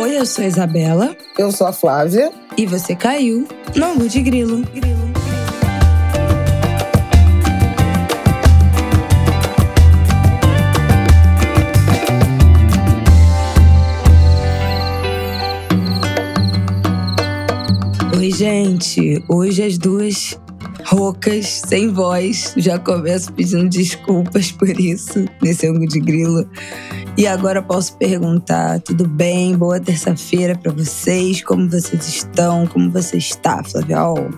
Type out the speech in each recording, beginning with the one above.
Oi, eu sou a Isabela. Eu sou a Flávia. E você caiu no Angu de Grilo. Oi, gente. Hoje as duas roucas, sem voz. Já começo pedindo desculpas por isso, nesse ângulo de grilo. E agora posso perguntar: tudo bem? Boa terça-feira para vocês. Como vocês estão? Como você está, Flaviol?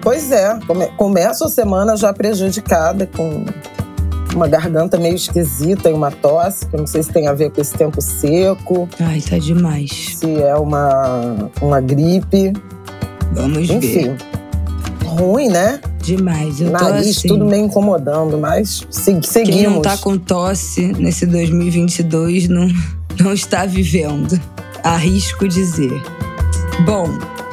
Pois é, come começo a semana já prejudicada com uma garganta meio esquisita e uma tosse, que eu não sei se tem a ver com esse tempo seco. Ai, tá demais. Se é uma, uma gripe. Vamos Enfim, ver. Enfim, ruim, né? Demais. Eu Nariz, tô assim, tudo meio incomodando, mas se, seguimos. Quem não tá com tosse nesse 2022 não, não está vivendo. Arrisco dizer. Bom,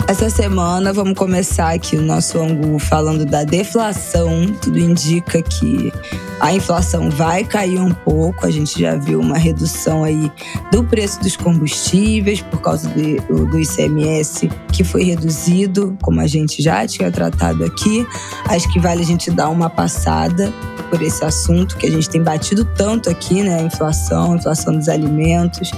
essa semana vamos começar aqui o nosso ângulo falando da deflação. Tudo indica que a inflação vai cair um pouco. A gente já viu uma redução aí do preço dos combustíveis por causa do, ICMS que foi reduzido, como a gente já tinha tratado aqui. Acho que vale a gente dar uma passada por esse assunto que a gente tem batido tanto aqui, né? A inflação, a inflação dos alimentos.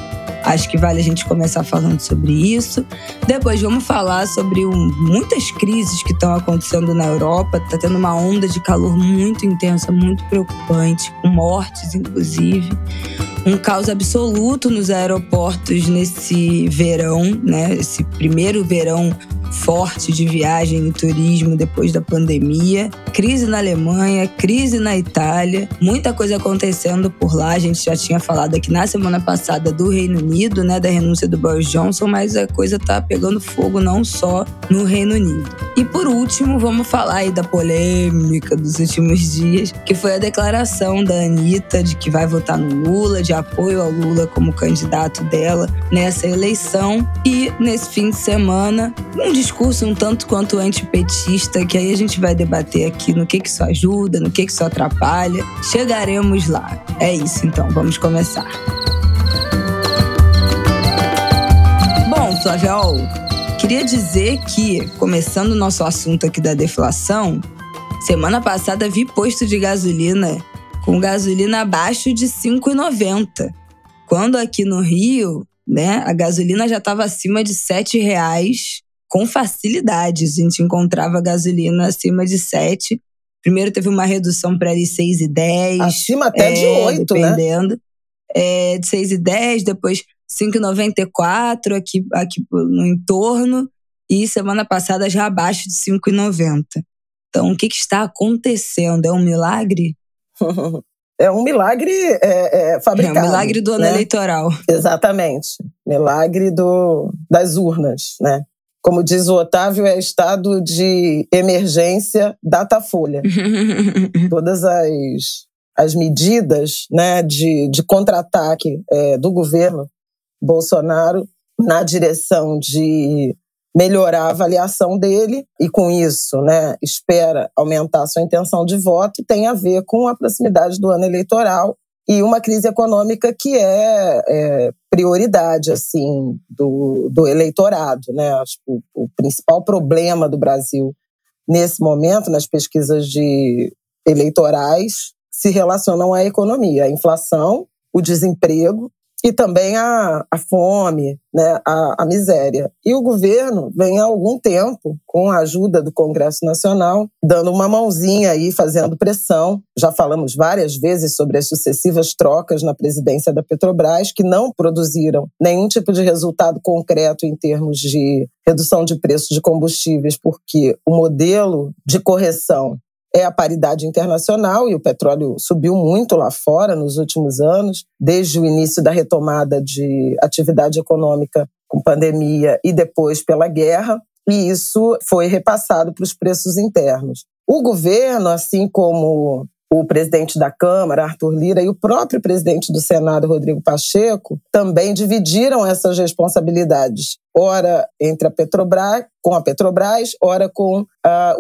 Acho que vale a gente começar falando sobre isso. Depois vamos falar sobre um, muitas crises que estão acontecendo na Europa. Está tendo uma onda de calor muito intensa, muito preocupante, com mortes, inclusive. Um caos absoluto nos aeroportos nesse verão, né? Esse primeiro verão forte de viagem e turismo depois da pandemia, crise na Alemanha, crise na Itália, muita coisa acontecendo por lá. A gente já tinha falado aqui na semana passada do Reino Unido, né, da renúncia do Boris Johnson, mas a coisa tá pegando fogo não só no Reino Unido. E por último, vamos falar aí da polêmica dos últimos dias, que foi a declaração da Anitta de que vai votar no Lula, de apoio ao Lula como candidato dela nessa eleição. E nesse fim de semana, um discurso um tanto quanto antipetista, que aí a gente vai debater aqui no que, que isso ajuda, no que, que isso atrapalha. Chegaremos lá. É isso então, vamos começar. Flaviol, queria dizer que, começando o nosso assunto aqui da deflação, semana passada vi posto de gasolina com gasolina abaixo de R$ 5,90. Quando aqui no Rio, né, a gasolina já estava acima de R$ 7,00 com facilidade. A gente encontrava gasolina acima de 7. Primeiro teve uma redução para ali 6,10. Acima até é, de 8, dependendo. né? É, de 6,10, depois 5,94 aqui, aqui no entorno. E semana passada já abaixo de 5,90. Então, o que, que está acontecendo? É um milagre? É um milagre é, é, fabricado. É um milagre do ano né? eleitoral. Exatamente. Milagre do, das urnas, né? Como diz o Otávio, é estado de emergência Datafolha. Todas as, as medidas né, de, de contra-ataque é, do governo Bolsonaro na direção de melhorar a avaliação dele e, com isso, né, espera aumentar sua intenção de voto, tem a ver com a proximidade do ano eleitoral e uma crise econômica que é, é prioridade assim do, do eleitorado, né? Acho que o, o, principal problema do Brasil nesse momento nas pesquisas de eleitorais se relacionam à economia, à inflação, o desemprego e também a, a fome, né, a, a, miséria. E o governo vem há algum tempo, com a ajuda do Congresso Nacional, dando uma mãozinha aí, fazendo pressão. Já falamos várias vezes sobre as sucessivas trocas na presidência da Petrobras, que não produziram nenhum tipo de resultado concreto em termos de redução de preços de combustíveis, porque o modelo de correção é a paridade internacional e o petróleo subiu muito lá fora nos últimos anos, desde o início da retomada de atividade econômica com pandemia e depois pela guerra, e isso foi repassado para os preços internos. O governo, assim como o presidente da Câmara, Arthur Lira, e o próprio presidente do Senado, Rodrigo Pacheco, também dividiram essas responsabilidades, ora entre a Petrobras, com a Petrobras, ora com uh,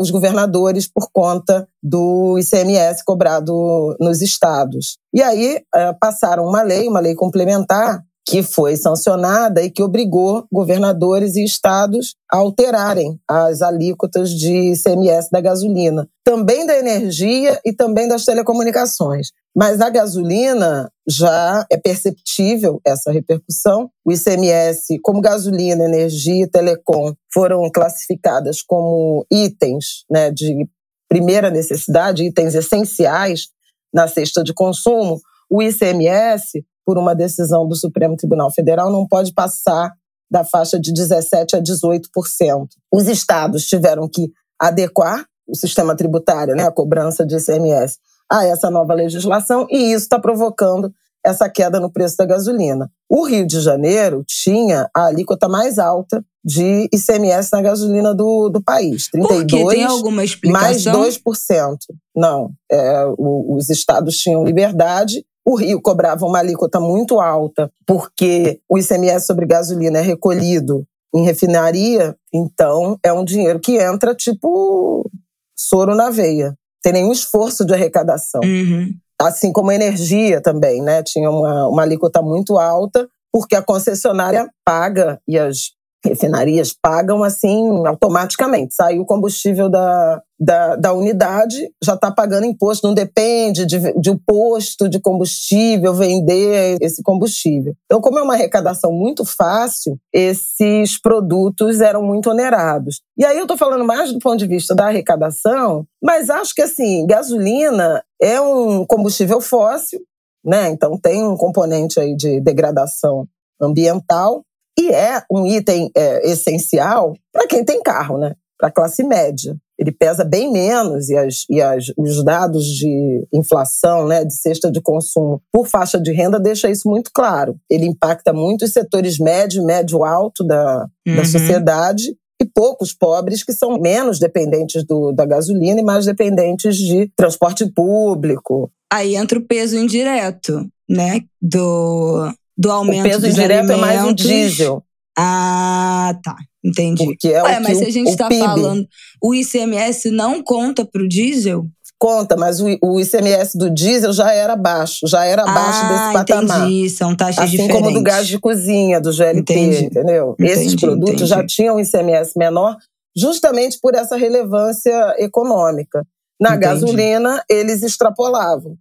os governadores por conta do ICMS cobrado nos estados. E aí uh, passaram uma lei, uma lei complementar, que foi sancionada e que obrigou governadores e estados a alterarem as alíquotas de ICMS da gasolina, também da energia e também das telecomunicações. Mas a gasolina já é perceptível essa repercussão. O ICMS, como gasolina, energia e telecom, foram classificadas como itens né, de primeira necessidade, itens essenciais na cesta de consumo. O ICMS por uma decisão do Supremo Tribunal Federal, não pode passar da faixa de 17% a 18%. Os estados tiveram que adequar o sistema tributário, né, a cobrança de ICMS, a essa nova legislação, e isso está provocando essa queda no preço da gasolina. O Rio de Janeiro tinha a alíquota mais alta de ICMS na gasolina do, do país. 32 Por Tem alguma explicação? Mais 2%. Não. É, o, os estados tinham liberdade o Rio cobrava uma alíquota muito alta, porque o ICMS sobre gasolina é recolhido em refinaria, então é um dinheiro que entra tipo soro na veia. Tem nenhum esforço de arrecadação. Uhum. Assim como a energia também, né? Tinha uma, uma alíquota muito alta, porque a concessionária paga e as refinarias pagam assim automaticamente. Saiu o combustível da, da, da unidade, já está pagando imposto, não depende de, de um posto de combustível vender esse combustível. Então, como é uma arrecadação muito fácil, esses produtos eram muito onerados. E aí eu estou falando mais do ponto de vista da arrecadação, mas acho que assim, gasolina é um combustível fóssil, né? Então tem um componente aí de degradação ambiental e é um item é, essencial para quem tem carro, né? Para a classe média. Ele pesa bem menos e, as, e as, os dados de inflação, né, de cesta de consumo por faixa de renda deixa isso muito claro. Ele impacta muito os setores médio, médio alto da, uhum. da sociedade e poucos pobres que são menos dependentes do, da gasolina e mais dependentes de transporte público. Aí entra o peso indireto, né, do, do aumento o peso indireto alimentos. é mais o diesel. Ah, tá. Entendi. Porque é Ué, o mas se a gente está falando, o ICMS não conta para o diesel? Conta, mas o, o, ICMS do diesel já era baixo, já era abaixo ah, desse patamar. Entendi, são taxas assim diferentes. como do gás de cozinha, do GLP, entendi. entendeu? Entendi, Esses produtos entendi. já tinham ICMS menor, justamente por essa relevância econômica. Na gasolina, eles extrapolavam.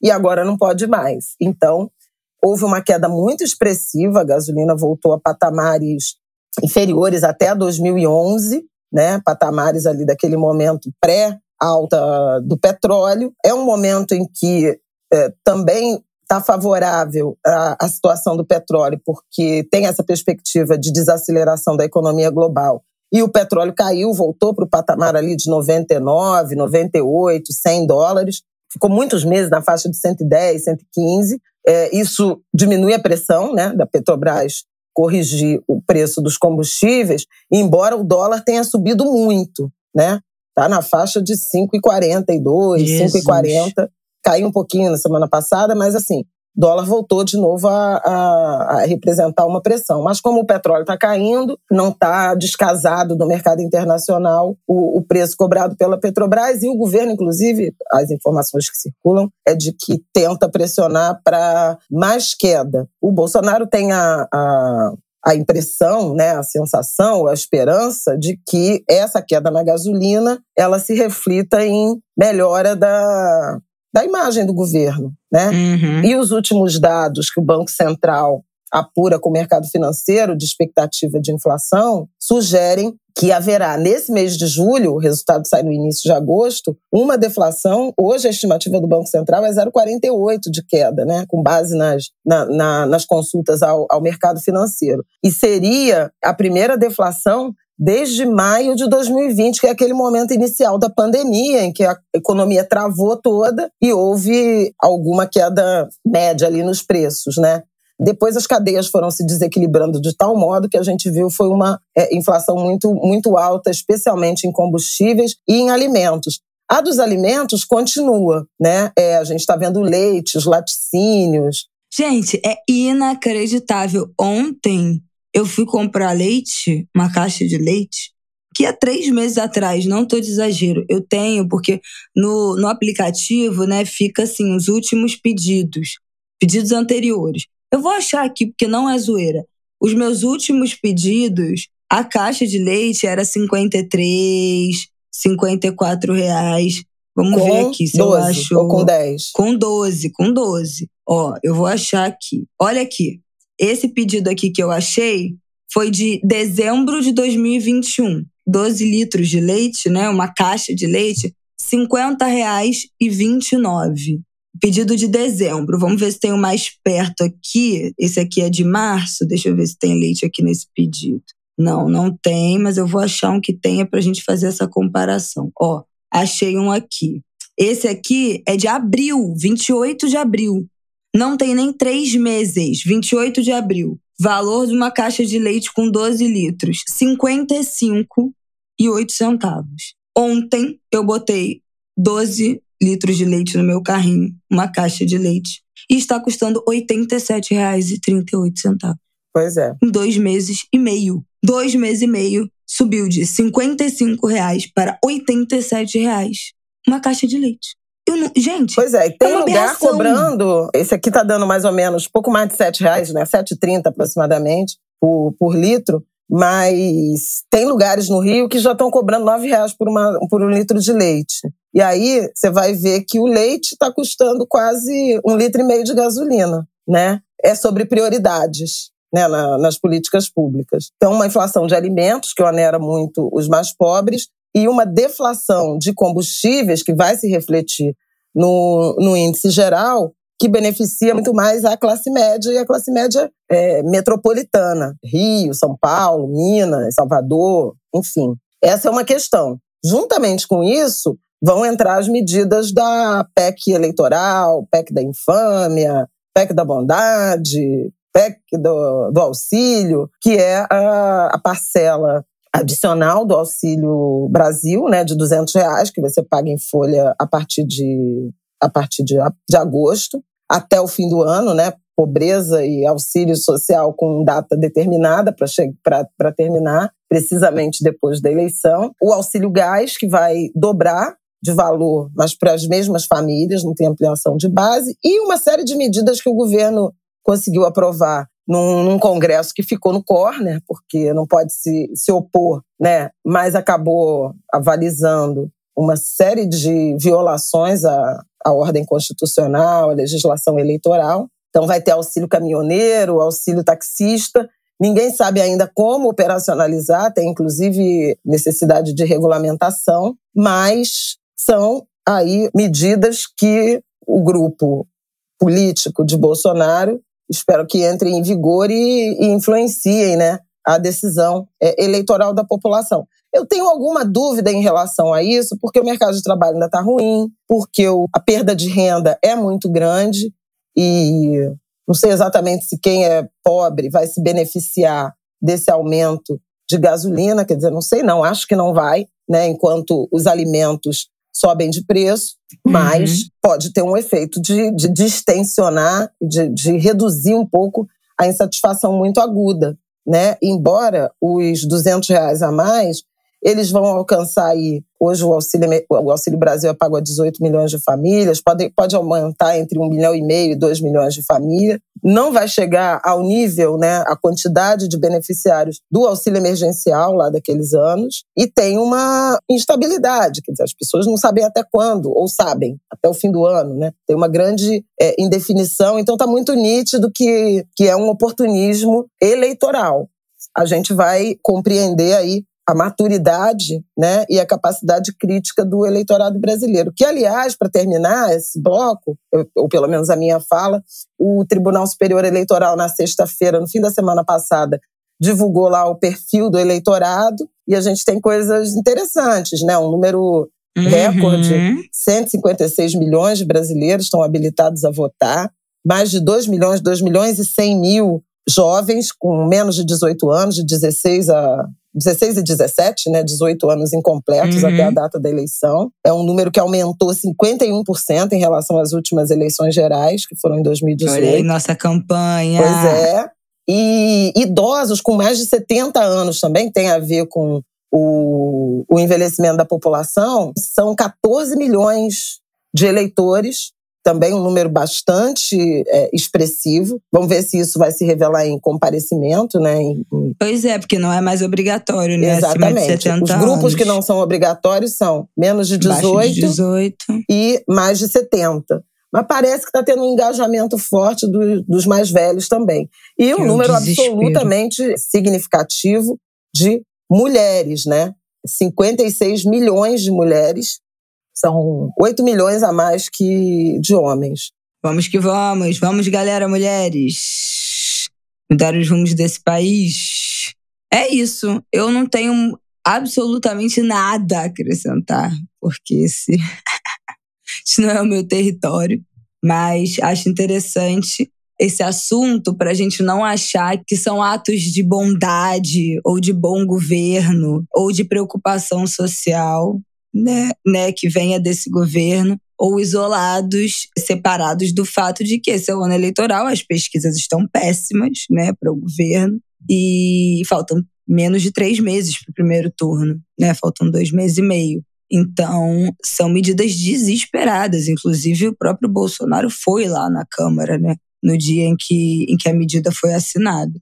E agora não pode mais. Então, houve uma queda muito expressiva, a gasolina voltou a patamares inferiores até 2011, né? Patamares ali daquele momento pré-alta do petróleo. É um momento em que é, também está favorável a situação do petróleo, porque tem essa perspectiva de desaceleração da economia global. E o petróleo caiu, voltou para o patamar ali de 99, 98, 100 dólares. Ficou muitos meses na faixa de 110, 115. É, isso diminui a pressão né, da Petrobras corrigir o preço dos combustíveis, embora o dólar tenha subido muito, né? Tá na faixa de 5,42, 5,40. Caiu um pouquinho na semana passada, mas assim, dólar voltou de novo a, a, a representar uma pressão. Mas como o petróleo está caindo, não está descasado do mercado internacional o, o, preço cobrado pela Petrobras e o governo, inclusive, as informações que circulam é de que tenta pressionar para mais queda. O Bolsonaro tem a, a a impressão, né, a sensação, a esperança de que essa queda na gasolina ela se reflita em melhora da, da imagem do governo, né? Uhum. E os últimos dados que o Banco Central apura com o mercado financeiro de expectativa de inflação sugerem que haverá nesse mês de julho, o resultado sai no início de agosto, uma deflação. Hoje a estimativa do Banco Central é 0,48 de queda, né? com base nas, na, na, nas consultas ao, ao mercado financeiro. E seria a primeira deflação desde maio de 2020, que é aquele momento inicial da pandemia, em que a economia travou toda e houve alguma queda média ali nos preços, né? Depois as cadeias foram se desequilibrando de tal modo que a gente viu foi uma é, inflação muito, muito alta, especialmente em combustíveis e em alimentos. A dos alimentos continua, né? É, a gente está vendo leite, os laticínios. Gente, é inacreditável. Ontem eu fui comprar leite, uma caixa de leite, que há três meses atrás, não estou de exagero, eu tenho, porque no, no aplicativo, né, fica assim, os últimos pedidos, pedidos anteriores. Eu vou achar aqui, porque não é zoeira. Os meus últimos pedidos, a caixa de leite era 53, 54 reais. Vamos com ver aqui se 12, eu acho. Ou com 10. Com 12, com 12. Ó, eu vou achar aqui. Olha aqui. Esse pedido aqui que eu achei foi de dezembro de 2021. 12 litros de leite, né? Uma caixa de leite, R$ 50,29. Pedido de dezembro. Vamos ver se tem o mais perto aqui. Esse aqui é de março. Deixa eu ver se tem leite aqui nesse pedido. Não, não tem, mas eu vou achar um que tenha para a gente fazer essa comparação. Ó, achei um aqui. Esse aqui é de abril, 28 de abril. Não tem nem três meses, 28 de abril. Valor de uma caixa de leite com 12 litros, 55 e 8 centavos. Ontem eu botei 12 litros de leite no meu carrinho, uma caixa de leite, e está custando R$ 87,38. Pois é. Em dois meses e meio. Dois meses e meio, subiu de 55 reais para 87 reais uma caixa de leite. Não, gente, Pois é, tem é lugar aberração. cobrando. Esse aqui tá dando mais ou menos pouco mais de 7 reais, né? 7,30 aproximadamente por, por litro. Mas tem lugares no Rio que já estão cobrando 9 reais por, uma, por um litro de leite. E aí você vai ver que o leite está custando quase um litro e meio de gasolina, né? É sobre prioridades. Né, na- nas políticas públicas. Então, uma inflação de alimentos, que onera muito os mais pobres, e uma deflação de combustíveis, que vai se refletir no, no índice geral, que beneficia muito mais a classe média e a classe média é, metropolitana. Rio, São Paulo, Minas, Salvador, enfim. Essa é uma questão. Juntamente com isso, vão entrar as medidas da PEC eleitoral, PEC da infâmia, PEC da bondade, PEC do, do auxílio, que é a, a parcela adicional do Auxílio Brasil, né, de 200 reais, que você paga em folha a partir de, a partir de, de agosto, até o fim do ano, né, pobreza e auxílio social com data determinada para terminar, precisamente depois da eleição. O auxílio gás, que vai dobrar de valor, mas para as mesmas famílias, não tem ampliação de base, e uma série de medidas que o governo conseguiu aprovar num, num, congresso que ficou no corner, porque não pode se, se opor, né? mas acabou avalizando uma série de violações à, à ordem constitucional, à legislação eleitoral. Então, vai ter auxílio caminhoneiro, auxílio taxista. Ninguém sabe ainda como operacionalizar, tem inclusive necessidade de regulamentação, mas são aí medidas que o grupo político de Bolsonaro espero que entrem em vigor e, e influenciem né, a decisão é, eleitoral da população. Eu tenho alguma dúvida em relação a isso, porque o mercado de trabalho ainda está ruim, porque o, a perda de renda é muito grande e não sei exatamente se quem é pobre vai se beneficiar desse aumento de gasolina, quer dizer, não sei não, acho que não vai, né, enquanto os alimentos sobem de preço, mas uhum. pode ter um efeito de, de distensionar, de, de reduzir um pouco a insatisfação muito aguda, né? Embora os 200 reais a mais, eles vão alcançar aí, hoje o Auxílio, o Auxílio Brasil é pago a 18 milhões de famílias, pode, pode aumentar entre 1 milhão e meio e 2 milhões de famílias, não vai chegar ao nível, né, a quantidade de beneficiários do auxílio emergencial lá daqueles anos, e tem uma instabilidade, quer dizer, as pessoas não sabem até quando, ou sabem, até o fim do ano, né? Tem uma grande é, indefinição, então está muito nítido que, que é um oportunismo eleitoral. A gente vai compreender aí a maturidade né, e a capacidade crítica do eleitorado brasileiro. Que, aliás, para terminar esse bloco, ou pelo menos a minha fala, o Tribunal Superior Eleitoral, na sexta-feira, no fim da semana passada, divulgou lá o perfil do eleitorado e a gente tem coisas interessantes, né? Um número recorde, Uhum. 156 milhões de brasileiros estão habilitados a votar, mais de 2 milhões, 2 milhões e 100 mil jovens com menos de 18 anos, de 16 a 16 e 17, né, 18 anos incompletos Uhum. até a data da eleição. É um número que aumentou 51% em relação às últimas eleições gerais, que foram em 2018. Olha aí nossa campanha. Pois é. E idosos com mais de 70 anos também tem a ver com o, o envelhecimento da população. São 14 milhões de eleitores também um número bastante é, expressivo. Vamos ver se isso vai se revelar em comparecimento, né? Em, em... Pois é, porque não é mais obrigatório, né? Exatamente. Os grupos anos. que não são obrigatórios são menos de 18, de 18. e mais de 70. Mas parece que está tendo um engajamento forte do, dos mais velhos também. E um é número absolutamente significativo de mulheres, né? 56 milhões de mulheres são 8 milhões a mais que de homens. Vamos que vamos, vamos, galera, mulheres. Mudar os rumos desse país. É isso. Eu não tenho absolutamente nada a acrescentar, porque esse, esse não é o meu território. Mas acho interessante esse assunto para a gente não achar que são atos de bondade ou de bom governo ou de preocupação social né, né, que venha desse governo, ou isolados, separados do fato de que esse é o ano eleitoral, as pesquisas estão péssimas né, para o governo e faltam menos de três meses para o primeiro turno, né? Faltam dois meses e meio. Então, são medidas desesperadas. Inclusive, o próprio Bolsonaro foi lá na Câmara, né? No dia em que, em que a medida foi assinada.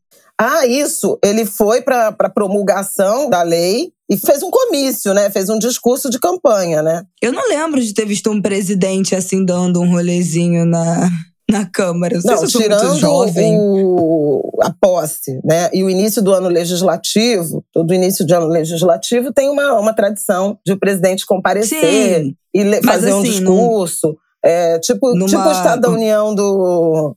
Ah, isso. Ele foi para a promulgação da lei e fez um comício, né? Fez um discurso de campanha, né? Eu não lembro de ter visto um presidente assim dando um rolezinho na, na Câmara. Não, se tirando o, a posse, né? E o início do ano legislativo, todo início de ano legislativo tem uma, uma tradição de o presidente comparecer Sim, e fazer assim, um discurso. É, tipo, numa... tipo o Estado da União do,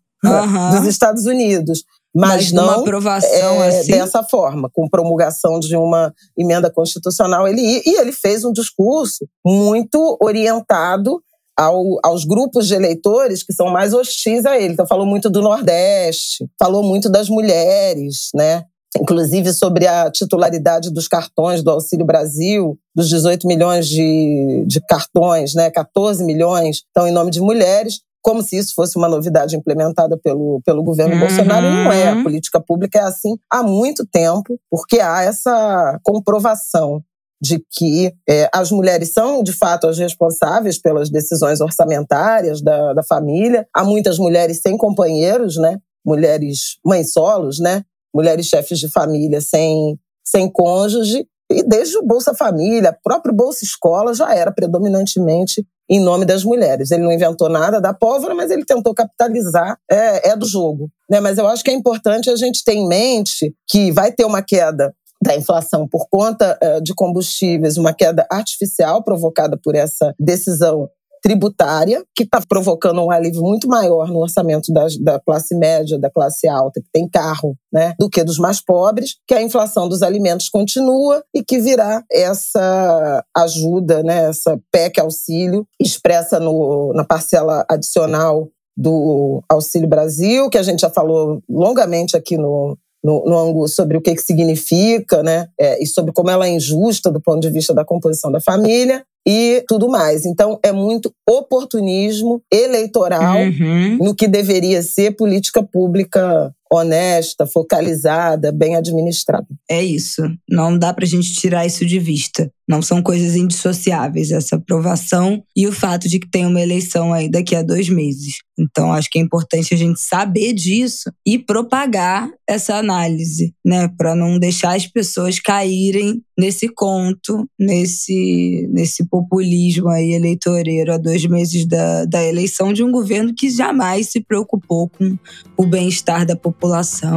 dos Estados Unidos mas, mas não aprovação é, assim? dessa forma, com promulgação de uma emenda constitucional. Ele e ele fez um discurso muito orientado ao, aos grupos de eleitores que são mais hostis a ele. Então falou muito do Nordeste, falou muito das mulheres, né? Inclusive sobre a titularidade dos cartões do Auxílio Brasil, dos 18 milhões de, de cartões, né? 14 milhões estão em nome de mulheres como se isso fosse uma novidade implementada pelo, pelo governo uhum. Bolsonaro. E não é. A política pública é assim há muito tempo, porque há essa comprovação de que é, as mulheres são, de fato, as responsáveis pelas decisões orçamentárias da, da família. Há muitas mulheres sem companheiros, né? Mulheres mães solos, né? Mulheres chefes de família sem, sem cônjuge. E desde o Bolsa Família, próprio Bolsa Escola já era predominantemente em nome das mulheres. Ele não inventou nada da pólvora, mas ele tentou capitalizar, é, é do jogo. Né? Mas eu acho que é importante a gente ter em mente que vai ter uma queda da inflação por conta uh, de combustíveis, uma queda artificial provocada por essa decisão tributária, que está provocando um alívio muito maior no orçamento da, da, classe média, da classe alta, que tem carro, né, do que dos mais pobres, que a inflação dos alimentos continua e que virá essa ajuda, né, essa PEC auxílio, expressa no, na parcela adicional do Auxílio Brasil, que a gente já falou longamente aqui no, no, no sobre o que, que significa, né? É, e sobre como ela é injusta do ponto de vista da composição da família e tudo mais. Então, é muito oportunismo eleitoral uhum. no que deveria ser política pública honesta, focalizada, bem administrada. É isso. Não dá para a gente tirar isso de vista. Não são coisas indissociáveis, essa aprovação e o fato de que tem uma eleição aí daqui a dois meses. Então, acho que é importante a gente saber disso e propagar essa análise, né? Para não deixar as pessoas caírem nesse conto, nesse, nesse populismo aí eleitoreiro a dois meses da, da eleição de um governo que jamais se preocupou com o bem-estar da população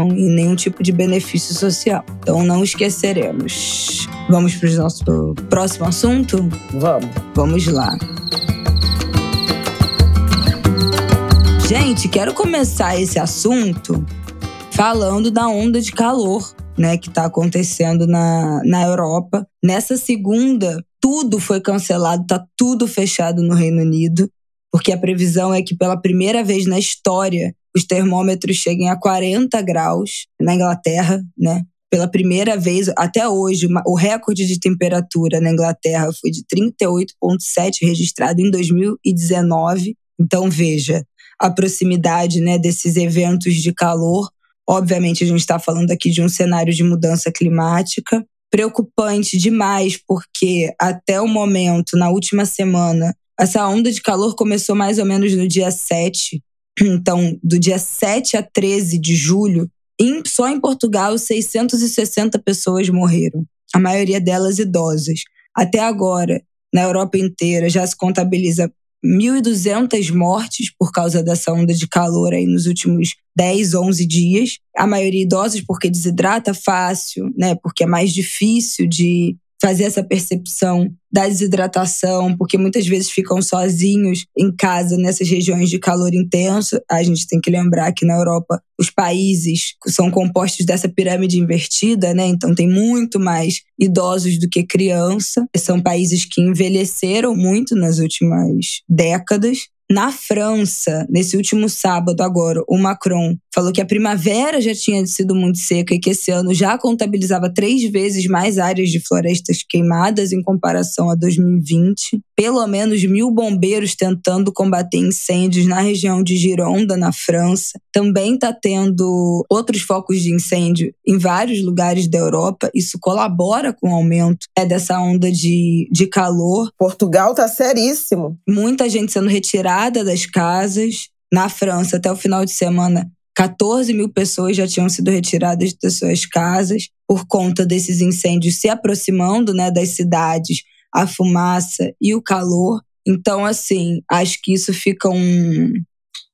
e nenhum tipo de benefício social. Então, não esqueceremos. Vamos para o nosso próximo assunto? Vamos. Vamos lá. Gente, quero começar esse assunto falando da onda de calor, né, que está acontecendo na, na Europa. Nessa segunda, tudo foi cancelado, tá tudo fechado no Reino Unido, porque a previsão é que pela primeira vez na história os termômetros cheguem a 40 graus na Inglaterra, né? pela primeira vez até hoje, o recorde de temperatura na Inglaterra foi de 38,7 registrado em 2019. Então, veja, a proximidade né, desses eventos de calor. Obviamente, a gente está falando aqui de um cenário de mudança climática. Preocupante demais, porque até o momento, na última semana, Essa onda de calor começou mais ou menos no dia 7. Então, do dia 7 a 13 de julho, só em Portugal, 660 pessoas morreram. A maioria delas idosas. Até agora, na Europa inteira, já se contabiliza 1.200 mortes por causa dessa onda de calor aí nos últimos 10, 11 dias. A maioria idosos porque desidrata fácil, né? Porque é mais difícil de fazer essa percepção da desidratação, porque muitas vezes ficam sozinhos em casa nessas regiões de calor intenso. A gente tem que lembrar que na Europa os países são compostos dessa pirâmide invertida, né? Então tem muito mais idosos do que criança. São países que envelheceram muito nas últimas décadas na França, nesse último sábado agora, o Macron falou que a primavera já tinha sido muito seca e que esse ano já contabilizava três vezes mais áreas de florestas queimadas em comparação a 2020. Pelo menos mil bombeiros tentando combater incêndios na região de Gironda, na França. Também está tendo outros focos de incêndio em vários lugares da Europa. Isso colabora com o aumento é, dessa onda de, de calor. Portugal está seríssimo. Muita gente sendo retirada das casas. Na França, até o final de semana, 14 mil pessoas já tinham sido retiradas das suas casas por conta desses incêndios se aproximando né, das cidades, a fumaça e o calor. Então, assim, acho que isso fica um,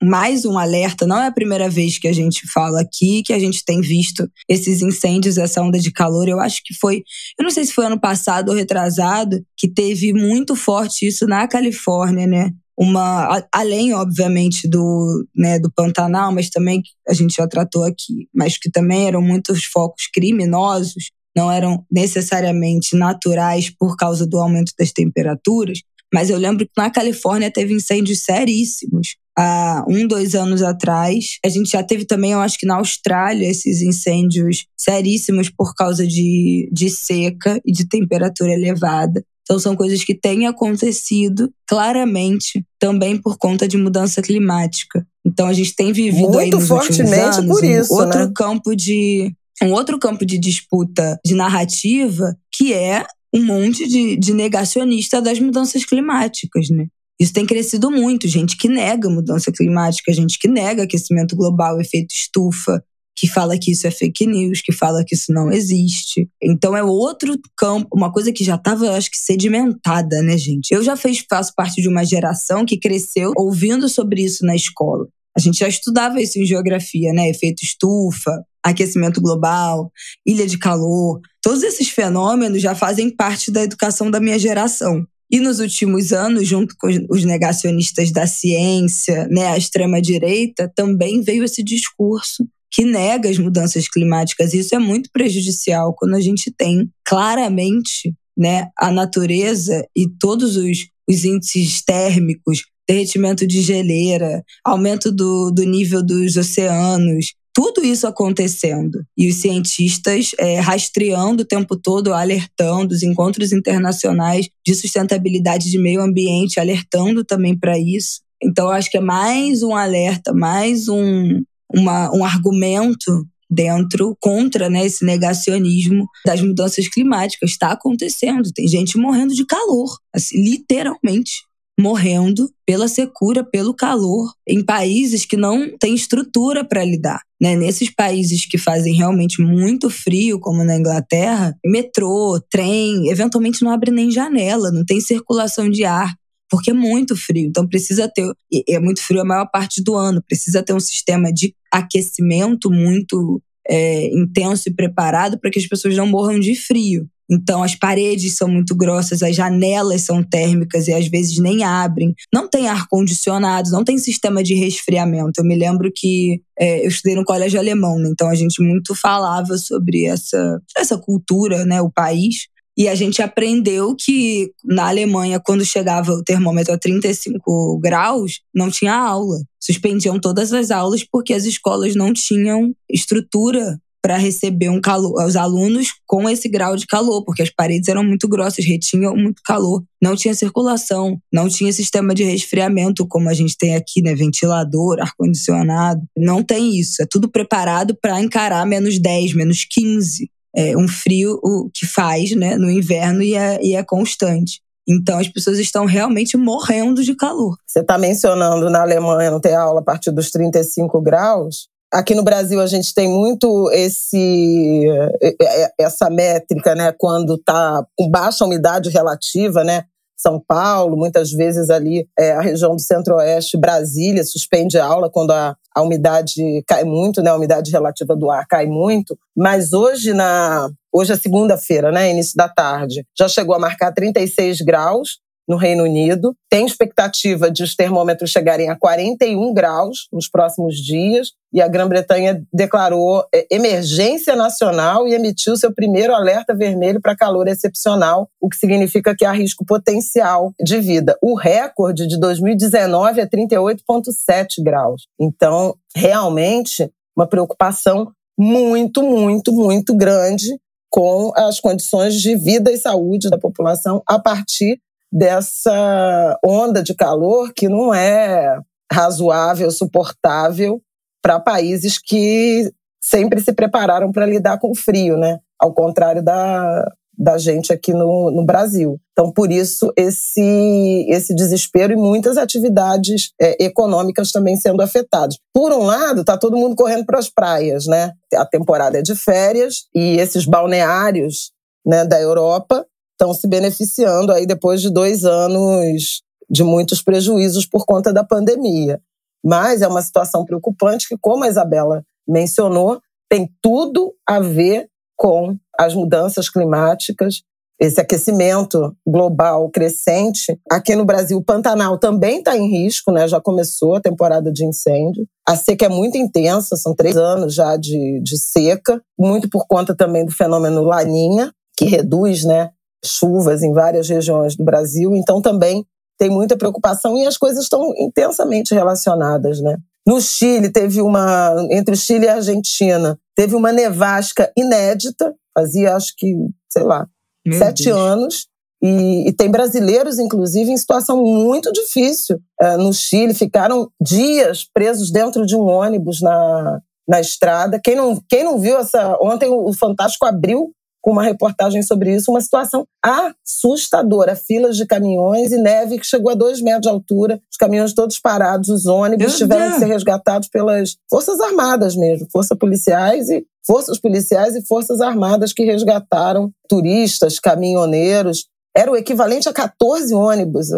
mais um alerta. Não é a primeira vez que a gente fala aqui, que a gente tem visto esses incêndios, essa onda de calor. Eu acho que foi, eu não sei se foi ano passado ou retrasado, que teve muito forte isso na Califórnia, né? Uma além obviamente do né, do Pantanal, mas também a gente já tratou aqui, mas que também eram muitos focos criminosos, não eram necessariamente naturais por causa do aumento das temperaturas. Mas eu lembro que na Califórnia teve incêndios seríssimos. Há um, dois anos atrás. A gente já teve também, eu acho que na Austrália, esses incêndios seríssimos por causa de, de seca e de temperatura elevada. Então, são coisas que têm acontecido claramente também por conta de mudança climática. Então, a gente tem vivido Muito fortemente anos por isso, um outro né? campo de um outro campo de disputa de narrativa que é um monte de, de negacionista das mudanças climáticas, né? Isso tem crescido muito, gente que nega mudança climática, gente que nega aquecimento global, efeito estufa, que fala que isso é fake news, que fala que isso não existe. Então é outro campo, uma coisa que já estava, acho que, sedimentada, né, gente? Eu já fez, faço parte de uma geração que cresceu ouvindo sobre isso na escola. A gente já estudava isso em geografia, né? Efeito estufa, aquecimento global, ilha de calor. Todos esses fenômenos já fazem parte da educação da minha geração. E nos últimos anos, junto com os negacionistas da ciência, né, a extrema-direita, também veio esse discurso que nega as mudanças climáticas. Isso é muito prejudicial quando a gente tem claramente né, a natureza e todos os, os índices térmicos, derretimento de geleira, aumento do, do nível dos oceanos, tudo isso acontecendo. E os cientistas é, rastreando o tempo todo, alertando, os encontros internacionais de sustentabilidade de meio ambiente, alertando também para isso. Então, acho que é mais um alerta, mais um, uma, um argumento dentro contra né, esse negacionismo das mudanças climáticas. Está acontecendo, tem gente morrendo de calor, assim, literalmente morrendo pela secura, pelo calor, em países que não têm estrutura para lidar. Né? Nesses países que fazem realmente muito frio, como na Inglaterra, metrô, trem, eventualmente não abre nem janela, não tem circulação de ar porque é muito frio. Então precisa ter, é muito frio a maior parte do ano, precisa ter um sistema de aquecimento muito é, intenso e preparado para que as pessoas não morram de frio. Então, as paredes são muito grossas, as janelas são térmicas e às vezes nem abrem. Não tem ar-condicionado, não tem sistema de resfriamento. Eu me lembro que é, eu estudei no colégio alemão, né? então a gente muito falava sobre essa, essa cultura, né? o país. E a gente aprendeu que na Alemanha, quando chegava o termômetro a 35 graus, não tinha aula. Suspendiam todas as aulas porque as escolas não tinham estrutura para receber um calor, os alunos com esse grau de calor, porque as paredes eram muito grossas, retinham muito calor, não tinha circulação, não tinha sistema de resfriamento como a gente tem aqui, né, ventilador, ar condicionado, não tem isso, é tudo preparado para encarar menos 10, menos 15 é, um frio que faz né, no inverno e é, e é constante. Então as pessoas estão realmente morrendo de calor. Você está mencionando na Alemanha não ter aula a partir dos 35 graus. Aqui no Brasil a gente tem muito esse essa métrica, né, quando está com baixa umidade relativa, né? São Paulo, muitas vezes ali é, a região do Centro-Oeste, Brasília, suspende aula quando a, a umidade cai muito, né? A umidade relativa do ar cai muito. Mas hoje, na hoje é segunda-feira, né? Início da tarde, já chegou a marcar 36 graus no Reino Unido. Tem expectativa de os termômetros chegarem a 41 graus nos próximos dias. E a Grã-Bretanha declarou é, emergência nacional e emitiu seu primeiro alerta vermelho para calor excepcional, o que significa que há risco potencial de vida. O recorde de 2019 é 38,7 graus. Então, realmente, uma preocupação muito, muito, muito grande com as condições de vida e saúde da população a partir dessa onda de calor que não é razoável, suportável para países que sempre se prepararam para lidar com o frio, né? Ao contrário da, da gente aqui no, no Brasil. Então, por isso, esse, esse desespero e muitas atividades é, econômicas também sendo afetadas. Por um lado, está todo mundo correndo para as praias, né? A temporada é de férias e esses balneários né, da Europa estão se beneficiando aí depois de dois anos de muitos prejuízos por conta da pandemia. Mas é uma situação preocupante que, como a Isabela mencionou, tem tudo a ver com as mudanças climáticas, esse aquecimento global crescente. Aqui no Brasil, o Pantanal também está em risco, né? já começou a temporada de incêndio. A seca é muito intensa, são três anos já de, de seca, muito por conta também do fenômeno Laninha, que reduz né, chuvas em várias regiões do Brasil, então também tem muita preocupação e as coisas estão intensamente relacionadas, né? No Chile teve uma entre o Chile e a Argentina teve uma nevasca inédita, fazia acho que sei lá Meu sete Deus. anos e, e, tem brasileiros inclusive em situação muito difícil é, no Chile ficaram dias presos dentro de um ônibus na na estrada. Quem não, quem não viu essa. Ontem o Fantástico abriu com uma reportagem sobre isso, uma situação assustadora. Filas de caminhões e neve que chegou a dois metros de altura, os caminhões todos parados, os ônibus tiveram que ser resgatados pelas forças armadas mesmo, forças policiais e forças policiais e forças armadas que resgataram turistas, caminhoneiros. Era o equivalente a 14 ônibus,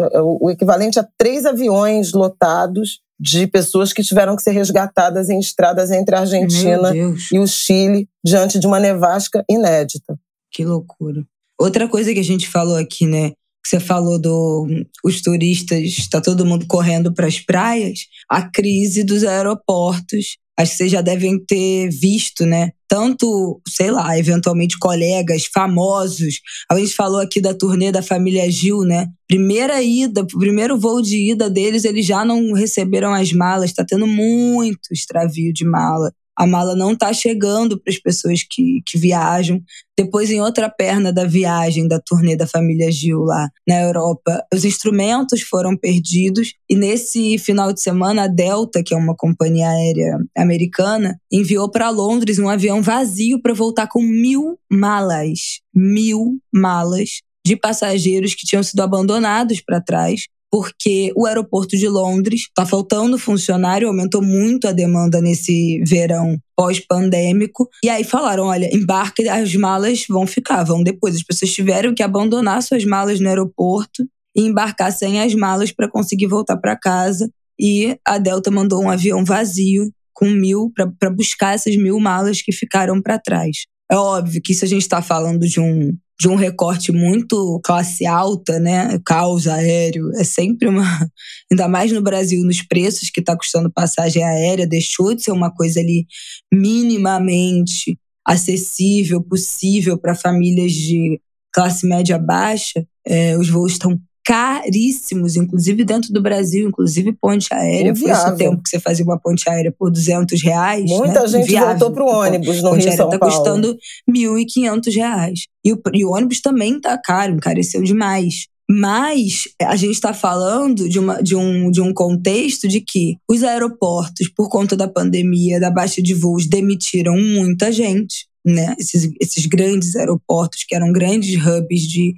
o equivalente a três aviões lotados de pessoas que tiveram que ser resgatadas em estradas entre a Argentina e o Chile diante de uma nevasca inédita. Que loucura. Outra coisa que a gente falou aqui, né? Que você falou do os turistas, está todo mundo correndo para as praias, a crise dos aeroportos acho que vocês já devem ter visto, né? Tanto, sei lá, eventualmente colegas famosos. A gente falou aqui da turnê da família Gil, né? Primeira ida, primeiro voo de ida deles, eles já não receberam as malas, tá tendo muito extravio de mala a mala não está chegando para as pessoas que, que viajam. Depois, em outra perna da viagem da turnê da família Gil lá na Europa, os instrumentos foram perdidos. E nesse final de semana, a Delta, que é uma companhia aérea americana, enviou para Londres um avião vazio para voltar com mil malas. Mil malas de passageiros que tinham sido abandonados para trás porque o aeroporto de Londres está faltando funcionário, aumentou muito a demanda nesse verão pós-pandêmico. E aí falaram: olha, embarque, as malas vão ficar, vão depois. As pessoas tiveram que abandonar suas malas no aeroporto e embarcar sem as malas para conseguir voltar para casa. E a Delta mandou um avião vazio com mil para buscar essas mil malas que ficaram para trás. É óbvio que isso a gente está falando de um de um recorte muito classe alta, né? Caos aéreo, é sempre uma. Ainda mais no Brasil, nos preços que está custando passagem aérea, deixou de ser uma coisa ali minimamente acessível, possível para famílias de classe média baixa. É, os voos estão caríssimos, inclusive dentro do Brasil, inclusive ponte aérea. Foi esse tempo que você fazia uma ponte aérea por 200 reais. Muita né? gente Inviável. voltou para o ônibus no Rio São tá Paulo. Está custando 1.500 reais. E o, e o ônibus também tá caro, encareceu demais. Mas a gente está falando de, uma, de, um, de um contexto de que os aeroportos, por conta da pandemia, da baixa de voos, demitiram muita gente. Né? Esses, esses grandes aeroportos, que eram grandes hubs de,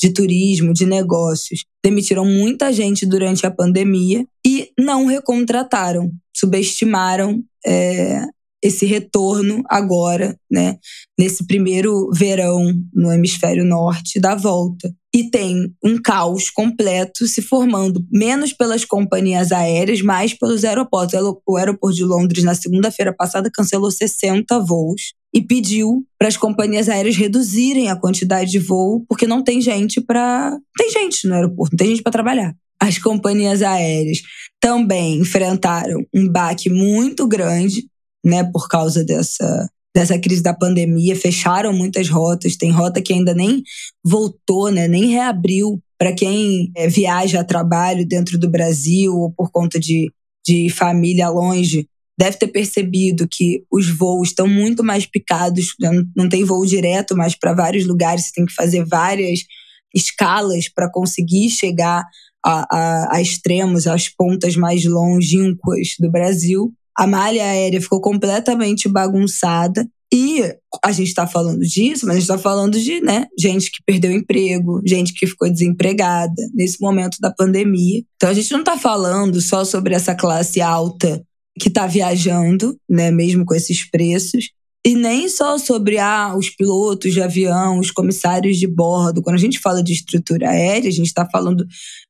de turismo, de negócios, demitiram muita gente durante a pandemia e não recontrataram, subestimaram é, esse retorno agora, né, nesse primeiro verão no hemisfério norte da volta. E tem um caos completo se formando, menos pelas companhias aéreas, mais pelos aeroportos. O aeroporto de Londres, na segunda-feira passada, cancelou 60 voos e pediu para as companhias aéreas reduzirem a quantidade de voo, porque não tem gente para. Tem gente no aeroporto, não tem gente para trabalhar. As companhias aéreas também enfrentaram um baque muito grande né, por causa dessa, dessa crise da pandemia, fecharam muitas rotas, tem rota que ainda nem voltou, né, nem reabriu para quem é, viaja a trabalho dentro do Brasil ou por conta de, de família longe. Deve ter percebido que os voos estão muito mais picados, né, não tem voo direto, mas para vários lugares você tem que fazer várias escalas para conseguir chegar a, a, a extremos, às pontas mais longínquas do Brasil a malha aérea ficou completamente bagunçada. E a gente está falando disso, mas a gente está falando de né, gente que perdeu emprego, gente que ficou desempregada nesse momento da pandemia. Então a gente não está falando só sobre essa classe alta que está viajando, né, mesmo com esses preços, e nem só sobre ah, os pilotos de avião, os comissários de bordo. Quando a gente fala de estrutura aérea, a gente está falando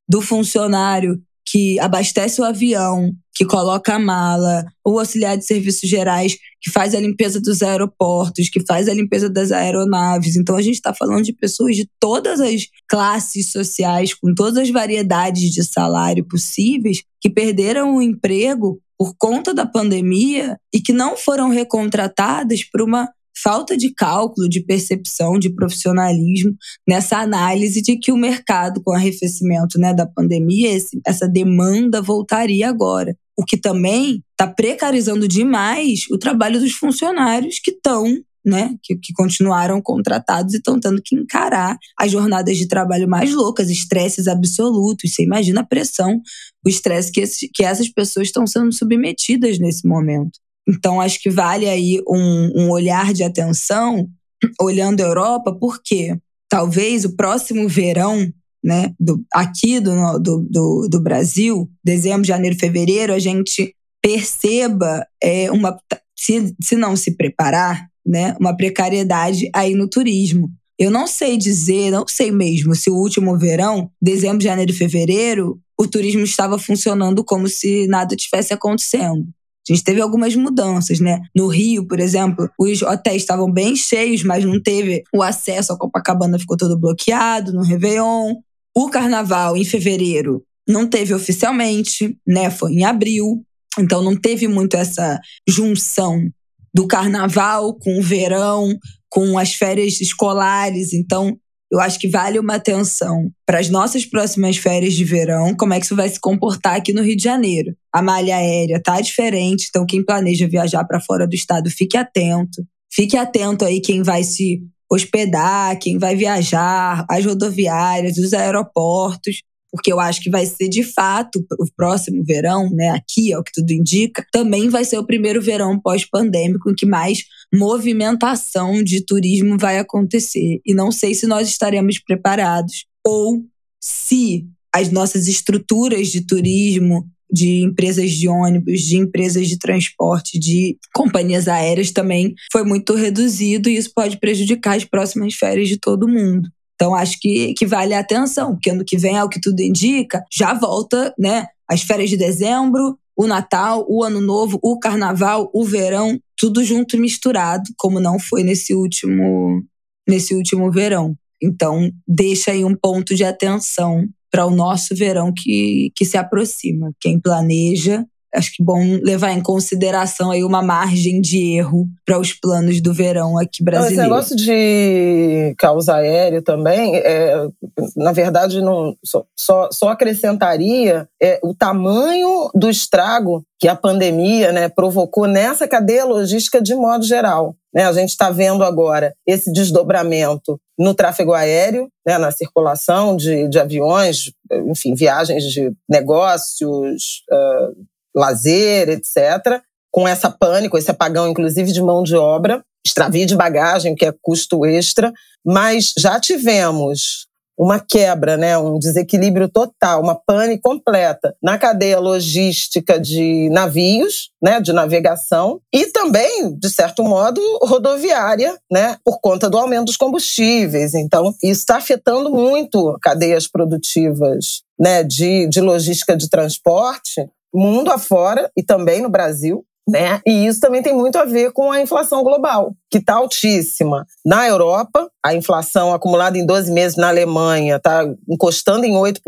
do funcionário que abastece o avião, que coloca a mala, o auxiliar de serviços gerais, que faz a limpeza dos aeroportos, que faz a limpeza das aeronaves. Então a gente está falando de pessoas de todas as classes sociais, com todas as variedades de salário possíveis, que perderam o emprego por conta da pandemia e que não foram recontratadas por uma falta de cálculo, de percepção, de profissionalismo nessa análise de que o mercado, com o arrefecimento né, da pandemia, esse, essa demanda voltaria agora. O que também está precarizando demais o trabalho dos funcionários que estão né, que, que, continuaram contratados e estão tendo que encarar as jornadas de trabalho mais loucas, estresses absolutos. Você imagina a pressão, o estresse que, que essas pessoas estão sendo submetidas nesse momento. Então, acho que vale aí um, um olhar de atenção olhando a Europa, porque talvez o próximo verão né, do, aqui do, do, do, do, Brasil, dezembro, janeiro, fevereiro, a gente perceba é, uma, se, se não se preparar, né, uma precariedade aí no turismo. Eu não sei dizer, não sei mesmo se o último verão, dezembro, janeiro e fevereiro, o turismo estava funcionando como se nada tivesse acontecendo. A gente teve algumas mudanças, né? No Rio, por exemplo, os hotéis estavam bem cheios, mas não teve o acesso à Copacabana, ficou todo bloqueado no Réveillon. O carnaval, em fevereiro, não teve oficialmente, né? Foi em abril. Então não teve muito essa junção do carnaval com o verão, com as férias escolares. Então, eu acho que vale uma atenção para as nossas próximas férias de verão, como é que isso vai se comportar aqui no Rio de Janeiro. A malha aérea tá diferente, então quem planeja viajar para fora do estado, fique atento. Fique atento aí quem vai se hospedar, quem vai viajar, as rodoviárias, os aeroportos, porque eu acho que vai ser de fato o próximo verão, né? Aqui é o que tudo indica, também vai ser o primeiro verão pós-pandêmico em que mais movimentação de turismo vai acontecer. E não sei se nós estaremos preparados ou se as nossas estruturas de turismo, de empresas de ônibus, de empresas de transporte, de companhias aéreas também foi muito reduzido e isso pode prejudicar as próximas férias de todo mundo. Então, acho que, que vale a atenção, porque ano que vem, ao que tudo indica, já volta, né? As férias de dezembro, o Natal, o Ano Novo, o Carnaval, o verão, tudo junto e misturado, como não foi nesse último, nesse último verão. Então, deixa aí um ponto de atenção para o nosso verão que, que se aproxima. Quem planeja acho que bom levar em consideração aí uma margem de erro para os planos do verão aqui brasileiro. Esse negócio de caos aéreo também, é, na verdade, não, só, só, só acrescentaria é, o tamanho do estrago que a pandemia né, provocou nessa cadeia logística de modo geral. Né? A gente está vendo agora esse desdobramento no tráfego aéreo, né, na circulação de, de aviões, enfim, viagens de negócios, uh, lazer, etc., com essa pânico, esse apagão, inclusive de mão de obra, extravio de bagagem, que é custo extra, mas já tivemos uma quebra, né, um desequilíbrio total, uma pane completa na cadeia logística de navios, né, de navegação e também, de certo modo, rodoviária, né, por conta do aumento dos combustíveis. Então, isso está afetando muito cadeias produtivas, né, de, de logística de transporte mundo afora e também no Brasil. Né? E isso também tem muito a ver com a inflação global, que está altíssima. Na Europa, a inflação acumulada em 12 meses na Alemanha está encostando em 8%.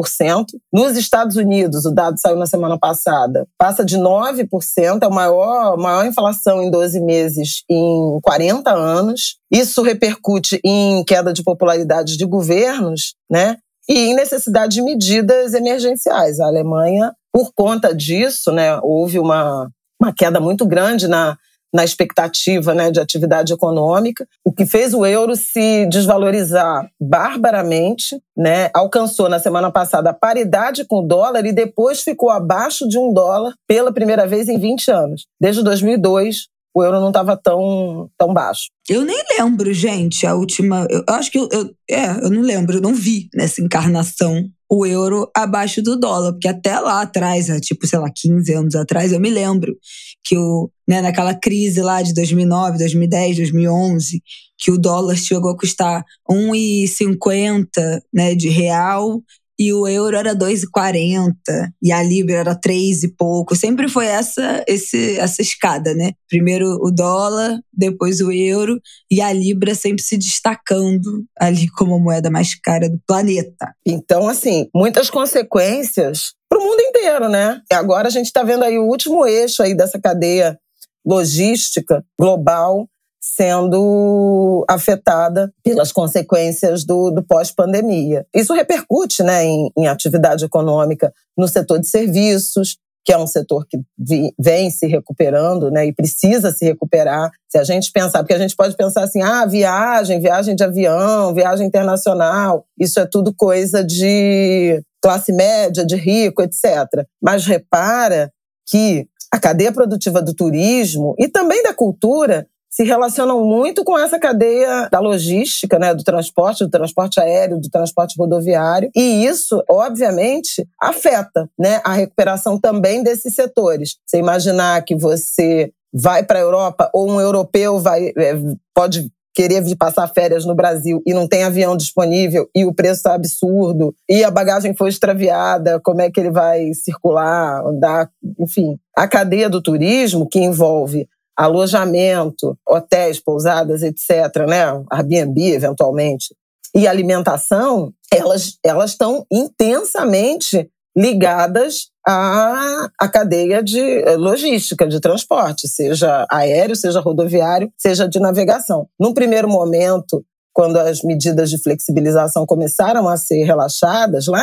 Nos Estados Unidos, o dado saiu na semana passada, passa de 9%, é a maior, maior inflação em 12 meses em 40 anos. Isso repercute em queda de popularidade de governos, né? E em necessidade de medidas emergenciais. A Alemanha, por conta disso, né, houve uma uma queda muito grande na, na expectativa né, de atividade econômica, o que fez o euro se desvalorizar barbaramente, né, alcançou na semana passada a paridade com o dólar e depois ficou abaixo de um dólar pela primeira vez em 20 anos. Desde 2002, o euro não estava tão, tão baixo. Eu nem lembro, gente, a última. Eu acho que eu, eu, É, eu não lembro, eu não vi nessa encarnação o euro abaixo do dólar, porque até lá atrás, tipo, sei lá, 15 anos atrás, eu me lembro que o, né, naquela crise lá de 2009, 2010, 2011, que o dólar chegou a custar 1,50 né, de real e o euro era 2,40 e a libra era 3 e pouco. Sempre foi essa esse, essa escada, né? Primeiro o dólar, depois o euro e a libra sempre se destacando ali como a moeda mais cara do planeta. Então, assim, muitas consequências para o mundo inteiro, né? E agora a gente está vendo aí o último eixo aí dessa cadeia logística global sendo afetada pelas consequências do, do pós-pandemia. Isso repercute né, em, em, atividade econômica no setor de serviços, que é um setor que vi, vem se recuperando né, e precisa se recuperar. Se a gente pensar, porque a gente pode pensar assim, ah, viagem, viagem de avião, viagem internacional, isso é tudo coisa de classe média, de rico, etc. Mas repara que a cadeia produtiva do turismo e também da cultura se relacionam muito com essa cadeia da logística, né, do transporte, do transporte aéreo, do transporte rodoviário, e isso, obviamente, afeta, né, a recuperação também desses setores. Você imaginar que você vai para a Europa ou um europeu vai é, pode querer vir passar férias no Brasil e não tem avião disponível e o preço está absurdo e a bagagem foi extraviada, como é que ele vai circular, andar, enfim. A cadeia do turismo, que envolve alojamento, hotéis, pousadas, etc., né? Airbnb, eventualmente, e alimentação, elas elas estão intensamente ligadas à, à cadeia de eh, logística, de transporte, seja aéreo, seja rodoviário, seja de navegação. Num primeiro momento, quando as medidas de flexibilização começaram a ser relaxadas, lá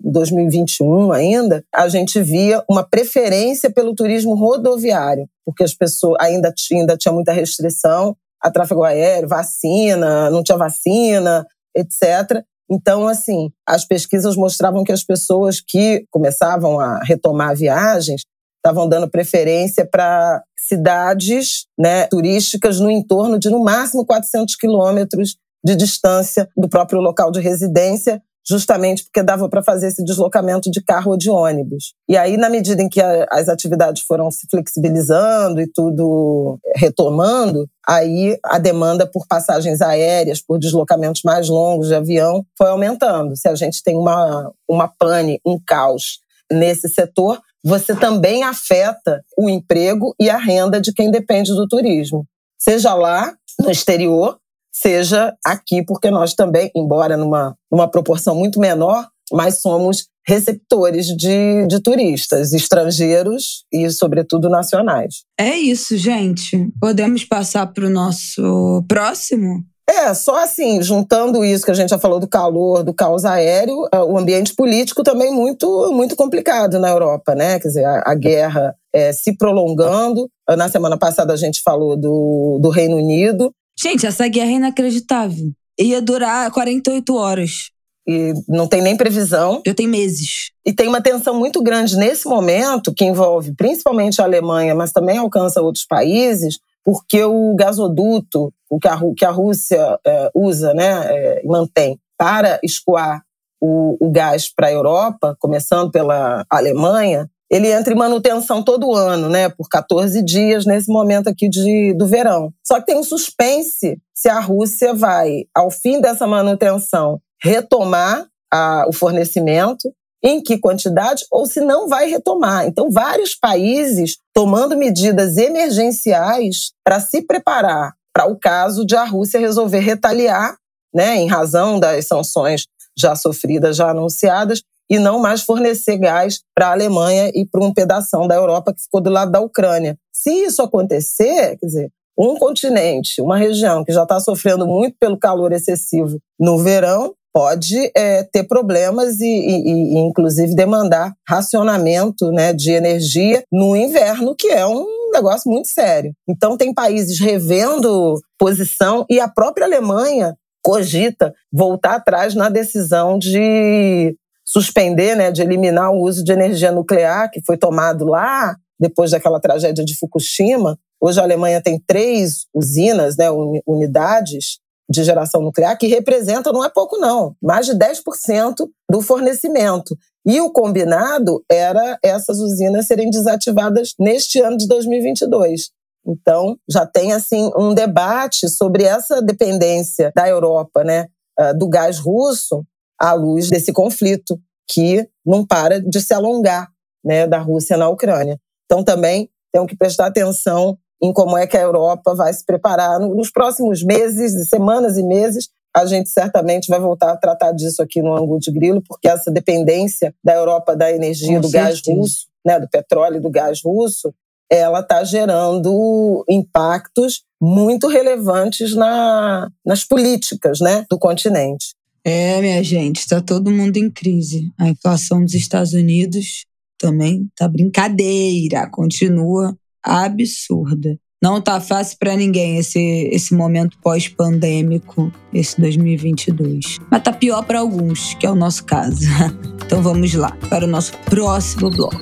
2021 ainda, a gente via uma preferência pelo turismo rodoviário, porque as pessoas ainda tinha, ainda tinha muita restrição a tráfego aéreo, vacina, não tinha vacina, etc. Então, assim, as pesquisas mostravam que as pessoas que começavam a retomar viagens estavam dando preferência para cidades né, turísticas no entorno de, no máximo, 400 quilômetros de distância do próprio local de residência, justamente porque dava para fazer esse deslocamento de carro ou de ônibus. E aí, na medida em que a, as atividades foram se flexibilizando e tudo retomando, aí a demanda por passagens aéreas, por deslocamentos mais longos de avião, foi aumentando. Se a gente tem uma, uma pane, um caos nesse setor, você também afeta o emprego e a renda de quem depende do turismo. Seja lá no exterior, seja aqui, porque nós também, embora numa, numa proporção muito menor, mas somos receptores de, de turistas estrangeiros e, sobretudo, nacionais. É isso, gente. Podemos passar para o nosso próximo? É, só assim, juntando isso que a gente já falou do calor, do caos aéreo, é, o ambiente político também muito, muito complicado na Europa, né? Quer dizer, a, a guerra é, se prolongando. Na semana passada a gente falou do, do Reino Unido, Gente, essa guerra é inacreditável. Ia durar 48 horas. e não tem nem previsão. Já tem meses. E tem uma tensão muito grande nesse momento, que envolve principalmente a Alemanha, mas também alcança outros países, porque o gasoduto, o que a, que a Rússia é, usa, né, é, mantém para escoar o, o gás para a Europa, começando pela Alemanha, ele entra em manutenção todo ano, né, por 14 dias nesse momento aqui de, do verão. Só que tem um suspense se a Rússia vai, ao fim dessa manutenção, retomar a, o fornecimento, em que quantidade, ou se não vai retomar. Então, vários países tomando medidas emergenciais para se preparar para o caso de a Rússia resolver retaliar, né, em razão das sanções já sofridas, já anunciadas, e não mais fornecer gás para a Alemanha e para um pedaço da Europa que ficou do lado da Ucrânia. Se isso acontecer, quer dizer, um continente, uma região que já está sofrendo muito pelo calor excessivo no verão, pode é, ter problemas e, e, e, inclusive, demandar racionamento né, de energia no inverno, que é um negócio muito sério. Então, tem países revendo posição e a própria Alemanha cogita voltar atrás na decisão de suspender, né, de eliminar o uso de energia nuclear que foi tomado lá depois daquela tragédia de Fukushima. Hoje a Alemanha tem três usinas, né, unidades de geração nuclear que representam, não é pouco não, mais de 10% do fornecimento. E o combinado era essas usinas serem desativadas neste ano de 2022. Então, já tem assim um debate sobre essa dependência da Europa, né, ah, do gás russo, à luz desse conflito que não para de se alongar né, da Rússia na Ucrânia. Então também temos que prestar atenção em como é que a Europa vai se preparar nos próximos meses, semanas e meses. A gente certamente vai voltar a tratar disso aqui no Angu de Grilo, porque essa dependência da Europa da energia, Com do certeza. gás russo, né, do petróleo e do gás russo, ela está gerando impactos muito relevantes na, nas políticas né, do continente. É, minha gente, está todo mundo em crise. A inflação dos Estados Unidos também tá brincadeira, continua absurda. Não tá fácil para ninguém esse, esse momento pós-pandêmico, esse 2022. Mas tá pior para alguns, que é o nosso caso. Então vamos lá para o nosso próximo bloco.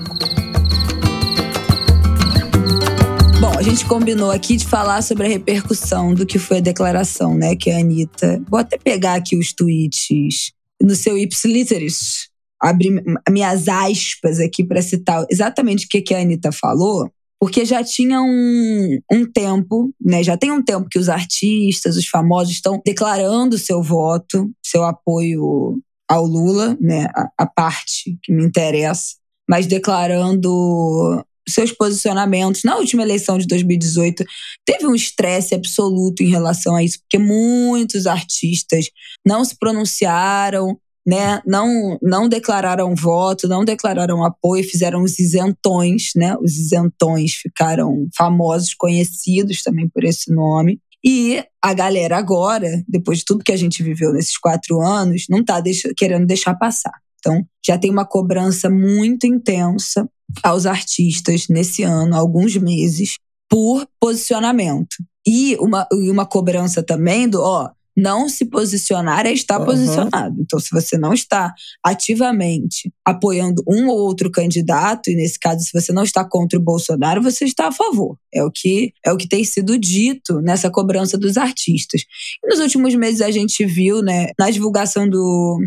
A gente combinou aqui de falar sobre a repercussão do que foi a declaração, né? Que a Anitta. Vou até pegar aqui os tweets no seu Ipsiliteris. Abrir minhas aspas aqui para citar exatamente o que, que a Anitta falou, porque já tinha um, um tempo, né? Já tem um tempo que os artistas, os famosos estão declarando seu voto, seu apoio ao Lula, né? A, a parte que me interessa, mas declarando seus posicionamentos. Na última eleição de 2018, teve um estresse absoluto em relação a isso, porque muitos artistas não se pronunciaram, né, não, não declararam voto, não declararam apoio, fizeram os isentões, né? Os isentões ficaram famosos, conhecidos também por esse nome. E a galera agora, depois de tudo que a gente viveu nesses quatro anos, não está querendo deixar passar. Então, já tem uma cobrança muito intensa aos artistas nesse ano, alguns meses, por posicionamento. E uma, e uma cobrança também do, ó, não se posicionar é estar uhum. posicionado. Então, se você não está ativamente apoiando um ou outro candidato, e nesse caso, se você não está contra o Bolsonaro, você está a favor. É o que é o que tem sido dito nessa cobrança dos artistas. E nos últimos meses a gente viu, né, na divulgação do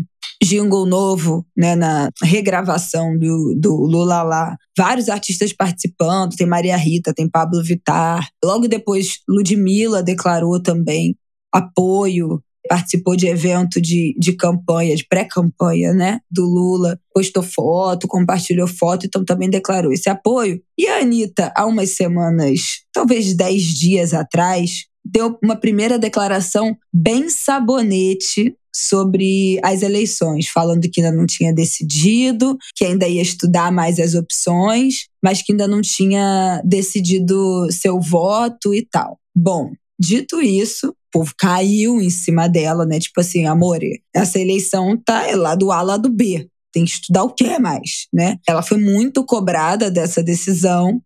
jingle novo, né, na regravação do, do Lula lá. Vários artistas participando, tem Maria Rita, tem Pablo Vittar. Logo depois, Ludmilla declarou também apoio, participou de evento de, de campanha, de pré-campanha, né, do Lula, postou foto, compartilhou foto, então também declarou esse apoio. E a Anitta, há umas semanas, talvez dez dias atrás, deu uma primeira declaração bem sabonete sobre as eleições, falando que ainda não tinha decidido, que ainda ia estudar mais as opções, mas que ainda não tinha decidido seu voto e tal. Bom, dito isso, o povo caiu em cima dela, né? Tipo assim, amor, essa eleição tá lá do A, lá do B. Tem que estudar o que mais, né? Ela foi muito cobrada dessa decisão.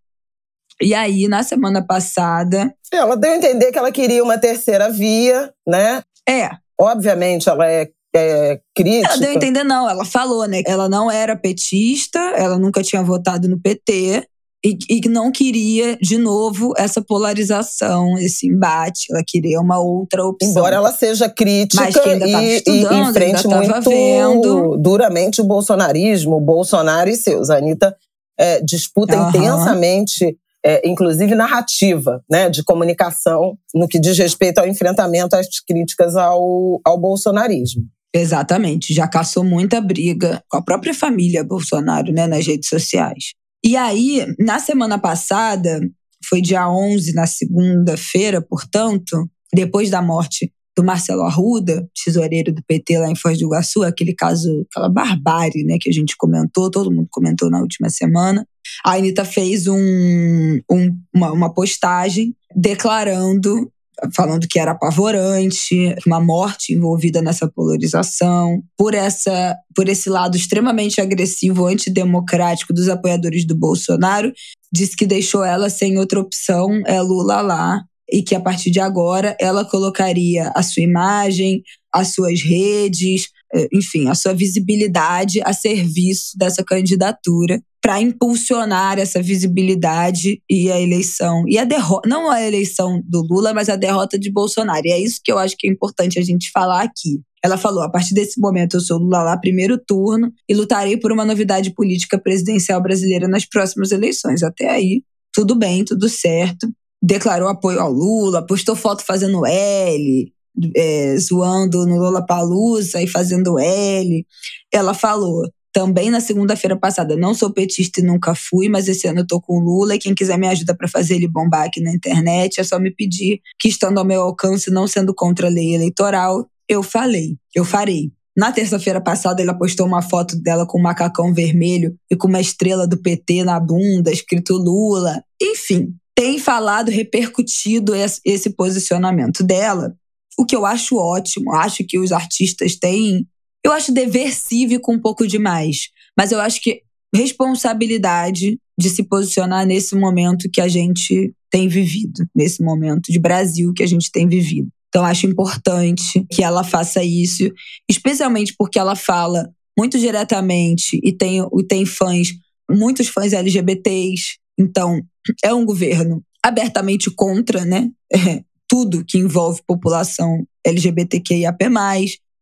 E aí, na semana passada. Ela deu a entender que ela queria uma terceira via, né? É. Obviamente, ela é é, crítica. Ela deu a entender, não. Ela falou, né? Ela não era petista, ela nunca tinha votado no PT e, e não queria, de novo, essa polarização, esse embate. Ela queria uma outra opção. Embora ela seja crítica e, e enfrente muito vendo. duramente o bolsonarismo, o Bolsonaro e seus. A Anitta é, disputa uhum. intensamente é, inclusive narrativa, né, de comunicação no que diz respeito ao enfrentamento às críticas ao, ao bolsonarismo. Exatamente, já caçou muita briga com a própria família Bolsonaro, né, nas redes sociais. E aí, na semana passada, foi dia 11, na segunda-feira, portanto, depois da morte do Marcelo Arruda, tesoureiro do PT lá em Foz do Iguaçu, aquele caso, aquela barbárie, né, que a gente comentou, todo mundo comentou na última semana. A Anitta fez um, um, uma, uma postagem declarando falando que era apavorante, uma morte envolvida nessa polarização, por essa por esse lado extremamente agressivo, antidemocrático dos apoiadores do Bolsonaro, disse que deixou ela sem outra opção, é Lula lá, e que a partir de agora ela colocaria a sua imagem, as suas redes, eh, enfim, a sua visibilidade a serviço dessa candidatura para impulsionar essa visibilidade e a eleição. E a derrota, não a eleição do Lula, mas a derrota de Bolsonaro. E é isso que eu acho que é importante a gente falar aqui. Ela falou: a partir desse momento eu sou Lula lá, primeiro turno, e lutarei por uma novidade política presidencial brasileira nas próximas eleições. Até aí, tudo bem, tudo certo. Declarou apoio ao Lula, postou foto fazendo L, é, zoando no Lula Palusa e fazendo L. Ela falou: também na segunda-feira passada. Não sou petista e nunca fui, mas esse ano eu tô com o Lula e quem quiser me ajuda para fazer ele bombar aqui na internet, é só me pedir que estando ao meu alcance, não sendo contra a lei eleitoral, eu falei, eu farei. Na terça-feira passada, ela postou uma foto dela com um macacão vermelho e com uma estrela do PT na bunda, escrito Lula. Enfim, tem falado, repercutido esse posicionamento dela, o que eu acho ótimo. Acho que os artistas têm eu acho dever cívico um pouco demais, mas eu acho que responsabilidade de se posicionar nesse momento que a gente tem vivido, nesse momento de Brasil que a gente tem vivido. Então, acho importante que ela faça isso, especialmente porque ela fala muito diretamente e tem, e tem fãs, muitos fãs LGBTs. Então, é um governo abertamente contra, né? É, tudo que envolve população LGBTQIAP+.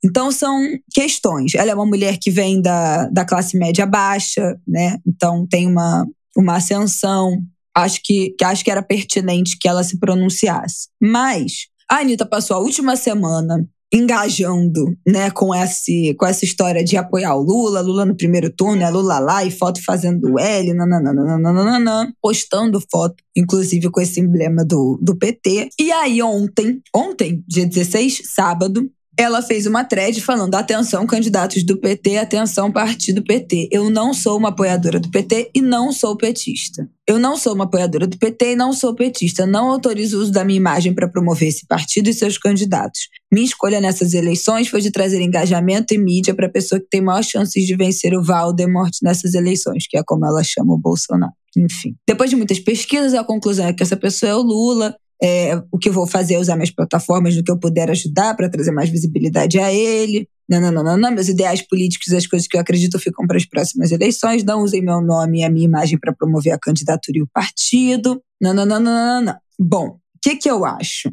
Então, são questões. Ela é uma mulher que vem da, da classe média baixa, né? Então, tem uma, uma ascensão. Acho que, que, acho que era pertinente que ela se pronunciasse. Mas a Anitta passou a última semana engajando né, com, esse, com essa história de apoiar o Lula, Lula no primeiro turno, é Lula lá e foto fazendo L, nananana, postando foto, inclusive com esse emblema do, do PT. E aí ontem, ontem, dia 16, sábado, ela fez uma thread falando: atenção, candidatos do PT, atenção, partido PT. Eu não sou uma apoiadora do PT e não sou petista. Eu não sou uma apoiadora do PT e não sou petista. Não autorizo o uso da minha imagem para promover esse partido e seus candidatos. Minha escolha nessas eleições foi de trazer engajamento e mídia para a pessoa que tem maior chances de vencer o Valdemort nessas eleições, que é como ela chama o Bolsonaro. Enfim. Depois de muitas pesquisas, a conclusão é que essa pessoa é o Lula. É, o que eu vou fazer é usar minhas plataformas no que eu puder ajudar para trazer mais visibilidade a ele. Não, não, não, não, não. Meus ideais políticos, as coisas que eu acredito ficam para as próximas eleições. Não usem meu nome e a minha imagem para promover a candidatura e o partido. Não, não, não, não, não, não. Bom, o que, que eu acho?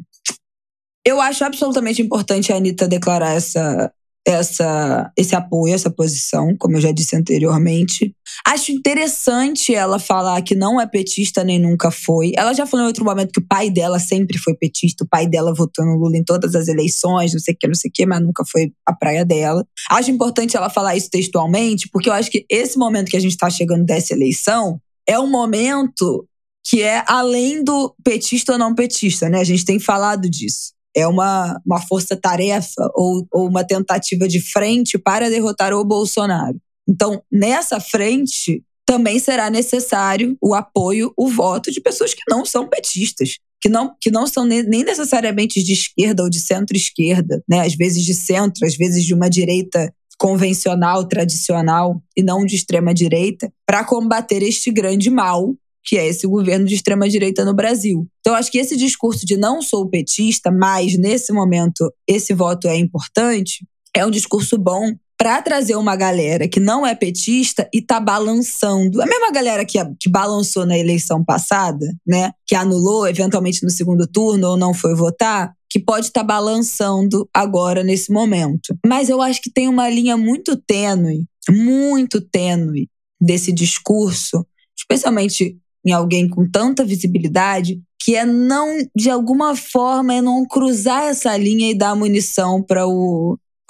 Eu acho absolutamente importante a Anitta declarar essa, essa, esse apoio, essa posição, como eu já disse anteriormente. Acho interessante ela falar que não é petista nem nunca foi. Ela já falou em outro momento que o pai dela sempre foi petista, o pai dela votou no Lula em todas as eleições, não sei o que, não sei o que, mas nunca foi a praia dela. Acho importante ela falar isso textualmente, porque eu acho que esse momento que a gente está chegando dessa eleição é um momento que é além do petista ou não petista, né? A gente tem falado disso é uma, uma força-tarefa ou, ou uma tentativa de frente para derrotar o Bolsonaro. Então, nessa frente, também será necessário o apoio, o voto de pessoas que não são petistas, que não, que não são nem necessariamente de esquerda ou de centro-esquerda, né? às vezes de centro, às vezes de uma direita convencional, tradicional e não de extrema direita, para combater este grande mal que é esse governo de extrema-direita no Brasil. Então, acho que esse discurso de não sou petista, mas nesse momento esse voto é importante, é um discurso bom para trazer uma galera que não é petista e tá balançando. A mesma galera que, que balançou na eleição passada, né? Que anulou eventualmente no segundo turno ou não foi votar, que pode estar tá balançando agora nesse momento. Mas eu acho que tem uma linha muito tênue, muito tênue desse discurso, especialmente em alguém com tanta visibilidade, que é não, de alguma forma, é não cruzar essa linha e dar munição para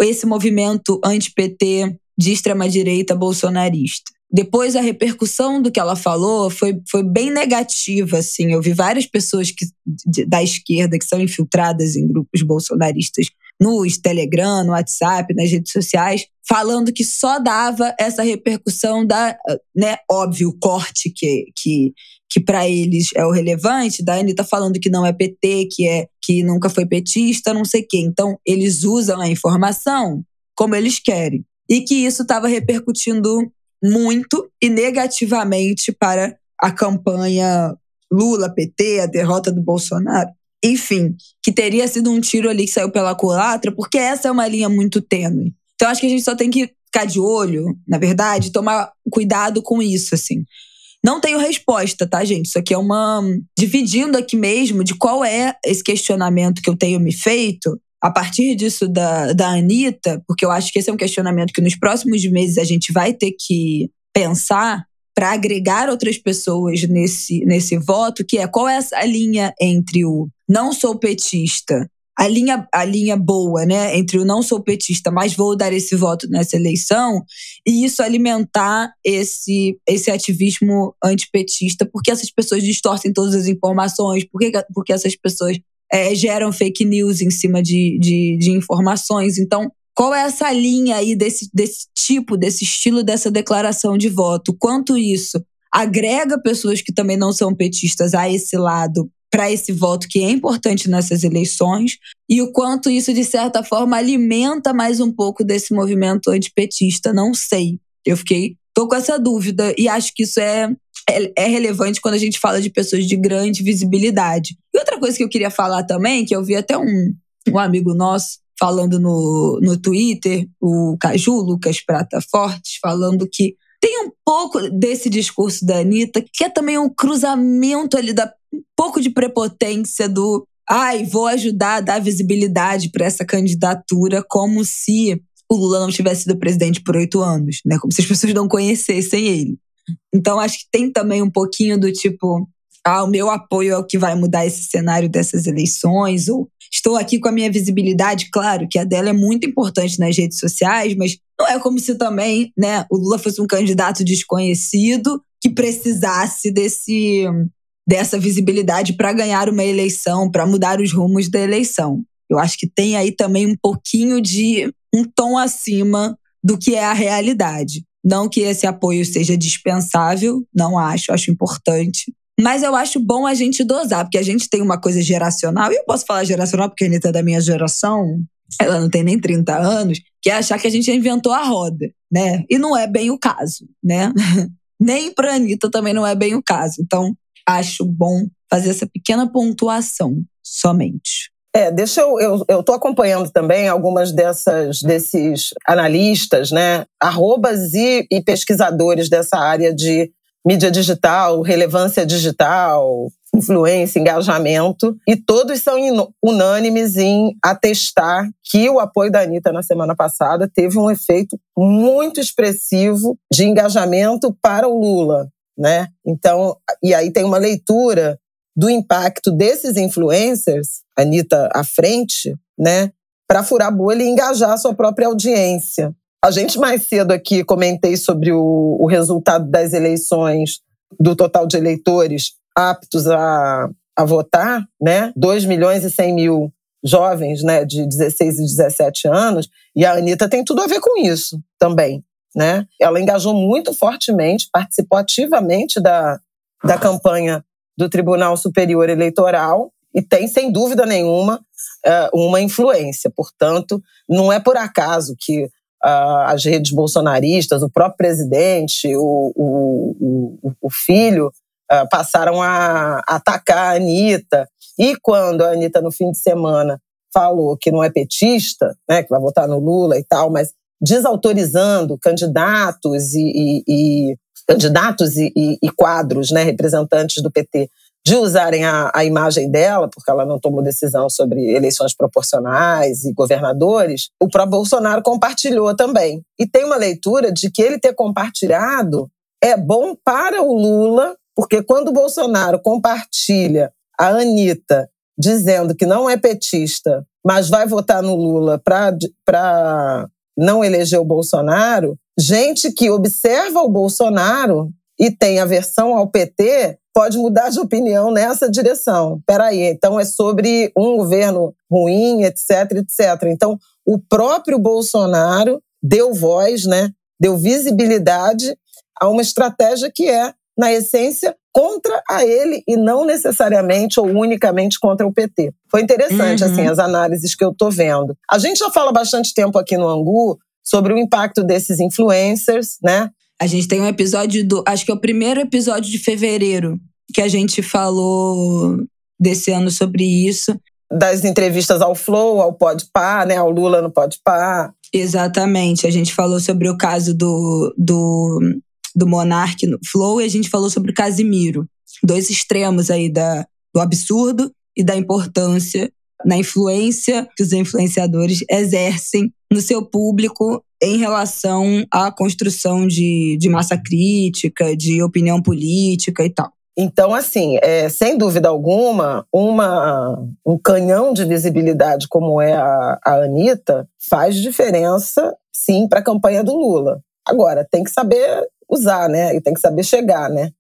esse movimento anti-PT de extrema-direita bolsonarista. Depois, a repercussão do que ela falou foi, foi bem negativa. Assim. Eu vi várias pessoas que, de, da esquerda que são infiltradas em grupos bolsonaristas no Telegram, no WhatsApp, nas redes sociais, falando que só dava essa repercussão da, né, óbvio, corte que, que, que para eles é o relevante, da Anitta falando que não é PT, que é que nunca foi petista, não sei o quê. Então, eles usam a informação como eles querem. E que isso estava repercutindo muito e negativamente para a campanha Lula-PT, a derrota do Bolsonaro. Enfim, que teria sido um tiro ali que saiu pela culatra, porque essa é uma linha muito tênue. Então acho que a gente só tem que ficar de olho, na verdade, tomar cuidado com isso, assim. Não tenho resposta, tá, gente? Isso aqui é uma. Dividindo aqui mesmo de qual é esse questionamento que eu tenho me feito a partir disso da, da Anitta, porque eu acho que esse é um questionamento que nos próximos meses a gente vai ter que pensar para agregar outras pessoas nesse, nesse voto, que é qual é essa linha entre o não sou petista, a linha, a linha boa, né, entre o não sou petista, mas vou dar esse voto nessa eleição, e isso alimentar esse, esse ativismo antipetista, porque essas pessoas distorcem todas as informações, porque, porque essas pessoas é, geram fake news em cima de, de, de informações. Então, qual é essa linha aí desse, desse tipo, desse estilo dessa declaração de voto? Quanto isso agrega pessoas que também não são petistas a esse lado para esse voto que é importante nessas eleições e o quanto isso de certa forma alimenta mais um pouco desse movimento antipetista, não sei. Eu fiquei tô com essa dúvida e acho que isso é é, é relevante quando a gente fala de pessoas de grande visibilidade. E outra coisa que eu queria falar também, que eu vi até um, um amigo nosso falando no, no Twitter, o Caju, Lucas Prata Fortes, falando que tem um pouco desse discurso da Anitta, que é também um cruzamento ali da um pouco de prepotência do ai, vou ajudar a dar visibilidade para essa candidatura, como se o Lula não tivesse sido presidente por oito anos, né? Como se as pessoas não conhecessem ele. Então acho que tem também um pouquinho do tipo, ah, o meu apoio é o que vai mudar esse cenário dessas eleições, ou estou aqui com a minha visibilidade, claro que a dela é muito importante nas redes sociais, mas não é como se também, né, o Lula fosse um candidato desconhecido que precisasse desse dessa visibilidade para ganhar uma eleição, para mudar os rumos da eleição. Eu acho que tem aí também um pouquinho de um tom acima do que é a realidade. Não que esse apoio seja dispensável, não acho, acho importante. Mas eu acho bom a gente dosar, porque a gente tem uma coisa geracional, e eu posso falar geracional porque a Anitta é da minha geração, ela não tem nem 30 anos, que é achar que a gente inventou a roda, né? E não é bem o caso, né? nem pra Anitta também não é bem o caso. Então, acho bom fazer essa pequena pontuação somente. É, deixa eu. Eu, eu tô acompanhando também algumas dessas desses analistas, né? Arrobas e, e pesquisadores dessa área de mídia digital, relevância digital, influência, engajamento, e todos são unânimes em atestar que o apoio da Anitta na semana passada teve um efeito muito expressivo de engajamento para o Lula. Né? Então, e aí tem uma leitura do impacto desses influencers, Anitta à frente, né, para furar bolha e engajar a sua própria audiência. A gente mais cedo aqui comentei sobre o, o resultado das eleições do total de eleitores aptos a, a votar, né? 2 milhões e 100 mil jovens né, de 16 e 17 anos, e a Anitta tem tudo a ver com isso também. Né? Ela engajou muito fortemente, participou ativamente da, da campanha do Tribunal Superior Eleitoral e tem, sem dúvida nenhuma, é, uma influência. Portanto, não é por acaso que as redes bolsonaristas, o próprio presidente, o, o, o, o filho, ah, passaram a atacar a Anitta. E quando a Anitta, no fim de semana, falou que não é petista, né, que vai votar no Lula e tal, mas desautorizando candidatos e, e, e candidatos e, e, quadros, né, representantes do PT, de usarem a, a, imagem dela, porque ela não tomou decisão sobre eleições proporcionais e governadores, o próprio Bolsonaro compartilhou também. E tem uma leitura de que ele ter compartilhado é bom para o Lula, porque quando o Bolsonaro compartilha a Anitta dizendo que não é petista, mas vai votar no Lula para não eleger o Bolsonaro, gente que observa o Bolsonaro e tem aversão ao PT pode mudar de opinião nessa direção. Peraí, então é sobre um governo ruim, etc, etc. Então, o próprio Bolsonaro deu voz, né, deu visibilidade a uma estratégia que é, na essência, contra a ele e não necessariamente ou unicamente contra o PT. Foi interessante, uhum. assim, as análises que eu tô vendo. A gente já fala bastante tempo aqui no Angu sobre o impacto desses influencers, né? A gente tem um episódio do. Acho que é o primeiro episódio de fevereiro que a gente falou desse ano sobre isso. Das entrevistas ao Flow, ao Podpah, né? Ao Lula no Podpah. Exatamente. A gente falou sobre o caso do, do do Monark no Flow e a gente falou sobre o Casimiro. Dois extremos aí da, do absurdo e da importância na influência que os influenciadores exercem no seu público em relação à construção de, de massa crítica, de opinião política e tal. Então, assim, é, sem dúvida alguma, uma, um canhão de visibilidade como é a, a Anitta faz diferença, sim, para a campanha do Lula. Agora, tem que saber usar, né? E tem que saber chegar, né?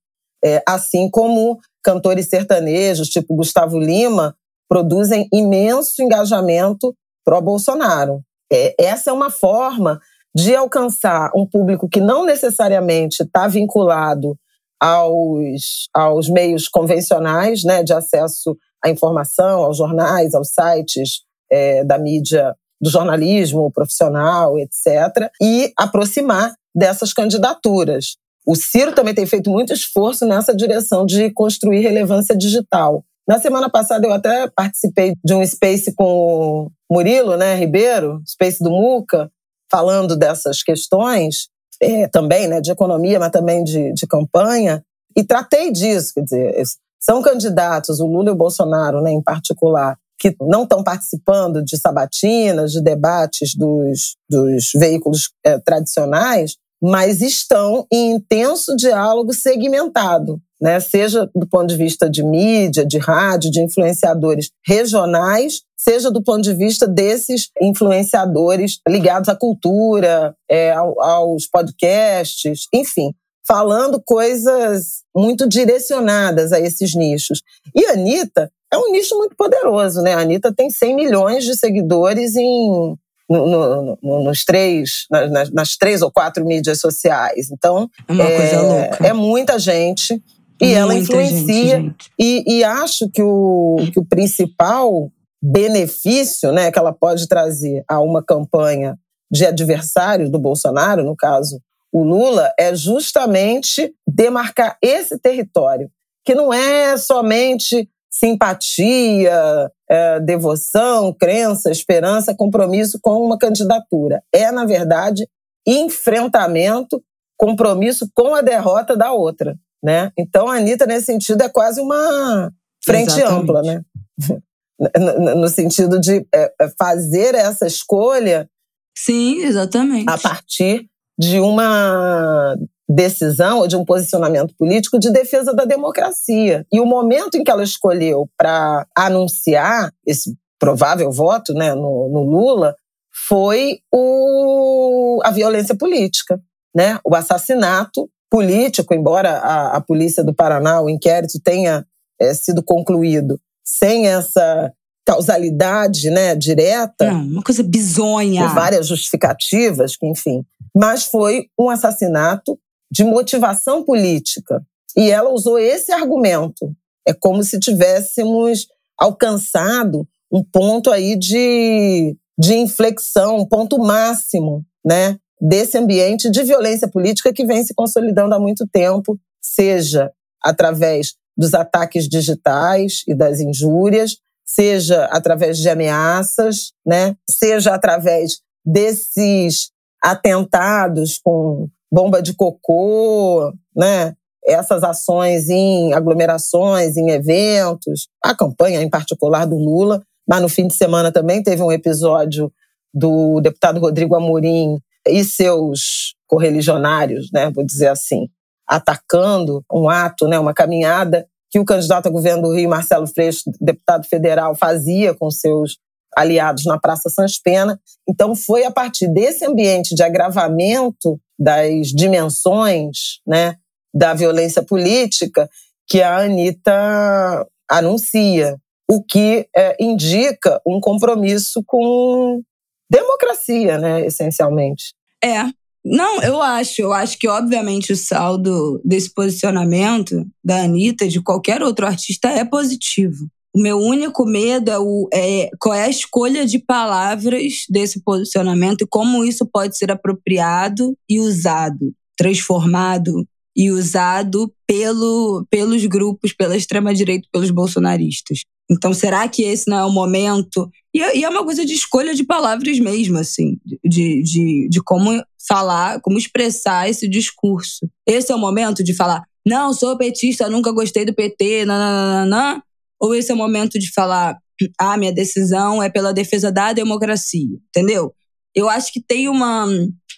É, assim como cantores sertanejos, tipo Gustavo Lima, produzem imenso engajamento pró-Bolsonaro. É, essa é uma forma de alcançar um público que não necessariamente está vinculado aos, aos meios convencionais né, de acesso à informação, aos jornais, aos sites é, da mídia, do jornalismo profissional, etc., e aproximar dessas candidaturas. O Ciro também tem feito muito esforço nessa direção de construir relevância digital. Na semana passada eu até participei de um space com o Murilo, né, Ribeiro, space do Muca, falando dessas questões, é, também, né, de economia, mas também de, de campanha, e tratei disso, quer dizer, são candidatos, o Lula e o Bolsonaro, né, em particular, que não estão participando de sabatinas, de debates dos, dos veículos é, tradicionais, mas estão em intenso diálogo segmentado, né? seja do ponto de vista de mídia, de rádio, de influenciadores regionais, seja do ponto de vista desses influenciadores ligados à cultura, é, aos podcasts, enfim, falando coisas muito direcionadas a esses nichos. E a Anitta é um nicho muito poderoso, né? A Anitta tem 100 milhões de seguidores em no, no, nos três, nas, nas, três ou quatro mídias sociais. Então, é, é, louca. é muita gente e muita ela influencia. Gente, gente. E, e, acho que o, que o principal benefício né, que ela pode trazer a uma campanha de adversário do Bolsonaro, no caso o Lula, é justamente demarcar esse território, que não é somente simpatia, é, devoção, crença, esperança, compromisso com uma candidatura. É, na verdade, enfrentamento, compromisso com a derrota da outra. Né? Então, a Anitta, nesse sentido, é quase uma frente Exatamente. ampla, né? no sentido de é, é, fazer essa escolha. Sim, exatamente. A partir de uma decisão ou de um posicionamento político de defesa da democracia. E o momento em que ela escolheu para anunciar esse provável voto né, no, no Lula foi o, a violência política, né? o assassinato político, embora a, a polícia do Paraná, o inquérito tenha é, sido concluído sem essa causalidade né, direta. Não, uma coisa bizonha. Com várias justificativas, enfim. Mas foi um assassinato de motivação política. E ela usou esse argumento. É como se tivéssemos alcançado um ponto aí de, de inflexão, um ponto máximo, né? Desse ambiente de violência política que vem se consolidando há muito tempo, seja através dos ataques digitais e das injúrias, seja através de ameaças, né? seja através desses atentados com bomba de cocô, né? essas ações em aglomerações, em eventos, a campanha em particular do Lula, mas no fim de semana também teve um episódio do deputado Rodrigo Amorim e seus correligionários, né, vou dizer assim, atacando um ato, né, uma caminhada que o candidato a governo do Rio, Marcelo Freixo, deputado federal, fazia com seus aliados na Praça Sans Pena. Então, foi a partir desse ambiente de agravamento das dimensões né, da violência política que a Anitta anuncia, o que é, indica um compromisso com democracia, né, essencialmente. É, não, eu acho. Eu acho que, obviamente, o saldo desse posicionamento da Anitta, de qualquer outro artista, é positivo. O meu único medo é, o, é qual é a escolha de palavras desse posicionamento e como isso pode ser apropriado e usado, transformado e usado pelo, pelos grupos, pela extrema-direita, pelos bolsonaristas. Então, será que esse não é o momento? E, e, é uma coisa de escolha de palavras mesmo, assim, de, de, de como falar, como expressar esse discurso. Esse é o momento de falar, não, sou petista, nunca gostei do PT, nananana, ou esse é o momento de falar, ah, minha decisão é pela defesa da democracia, entendeu? Eu acho que tem uma,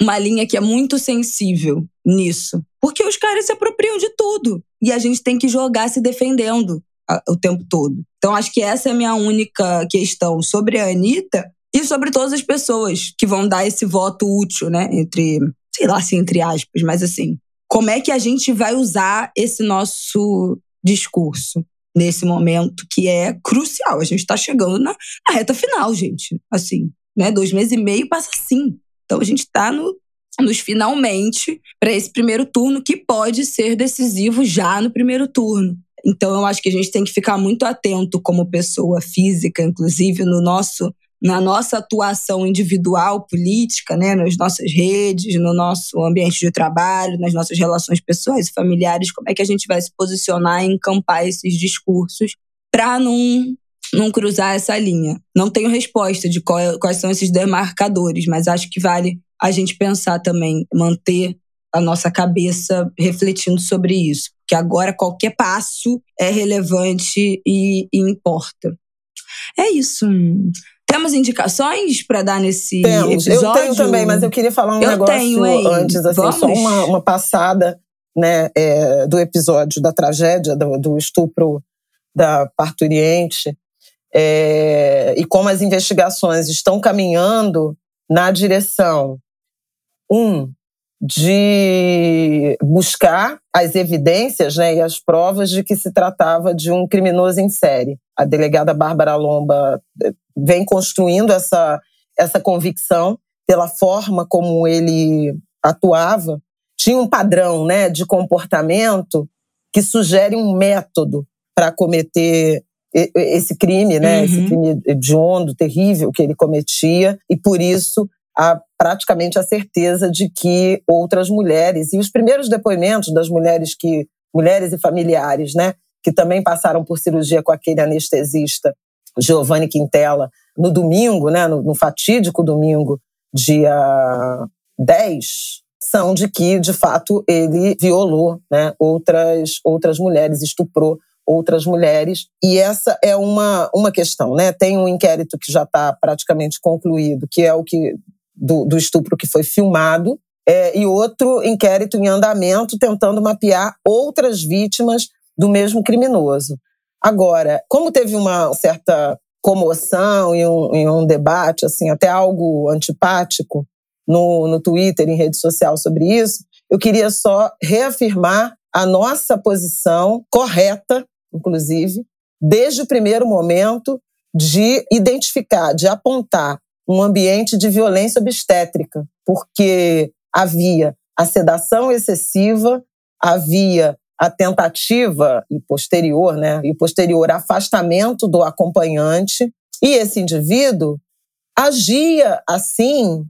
uma linha que é muito sensível nisso. Porque os caras se apropriam de tudo. E a gente tem que jogar se defendendo o tempo todo. Então, acho que essa é a minha única questão sobre a Anitta e sobre todas as pessoas que vão dar esse voto útil, né? Entre, sei lá se entre aspas, mas assim, como é que a gente vai usar esse nosso discurso nesse momento que é crucial? A gente está chegando na, na, reta final, gente. Assim, né? Dois meses e meio passa assim. Então, a gente está no, nos finalmente para esse primeiro turno que pode ser decisivo já no primeiro turno. Então eu acho que a gente tem que ficar muito atento como pessoa física, inclusive no nosso na nossa atuação individual política, né, nas nossas redes, no nosso ambiente de trabalho, nas nossas relações pessoais e familiares, como é que a gente vai se posicionar e encampar esses discursos para não não cruzar essa linha. Não tenho resposta de qual, quais são esses demarcadores, mas acho que vale a gente pensar também, manter a nossa cabeça refletindo sobre isso. Porque agora qualquer passo é relevante e, e importa. É isso. Temos indicações para dar nesse Temos. episódio? Eu tenho também, mas eu queria falar um eu negócio tenho, antes, assim, Vamos? só uma, uma passada né, é, do episódio da tragédia, do, do estupro da parturiente, é, e como as investigações estão caminhando na direção, um, de buscar as evidências né, e as provas de que se tratava de um criminoso em série. A delegada Bárbara Lomba eh, vem construindo essa, essa convicção pela forma como ele atuava. Tinha um padrão né, de comportamento que sugere um método para cometer esse crime, né, uhum. esse crime hediondo, terrível que ele cometia, e por isso há praticamente a certeza de que outras mulheres, e os primeiros depoimentos das mulheres que mulheres e familiares, né, que também passaram por cirurgia com aquele anestesista Giovanni Quintela no domingo, né, no, no fatídico domingo, dia 10, são de que, de fato, ele violou né, outras, outras mulheres, estuprou outras mulheres. E essa é uma, uma questão. Né? Tem um inquérito que já está praticamente concluído, que é o que do, do estupro que foi filmado, é, e outro inquérito em andamento tentando mapear outras vítimas do mesmo criminoso. Agora, como teve uma certa comoção e um, e um debate, assim, até algo antipático no, no Twitter, em rede social sobre isso, eu queria só reafirmar a nossa posição correta, inclusive, desde o primeiro momento de identificar, de apontar um ambiente de violência obstétrica, porque havia a sedação excessiva, havia a tentativa e posterior, né, e posterior afastamento do acompanhante, e esse indivíduo agia assim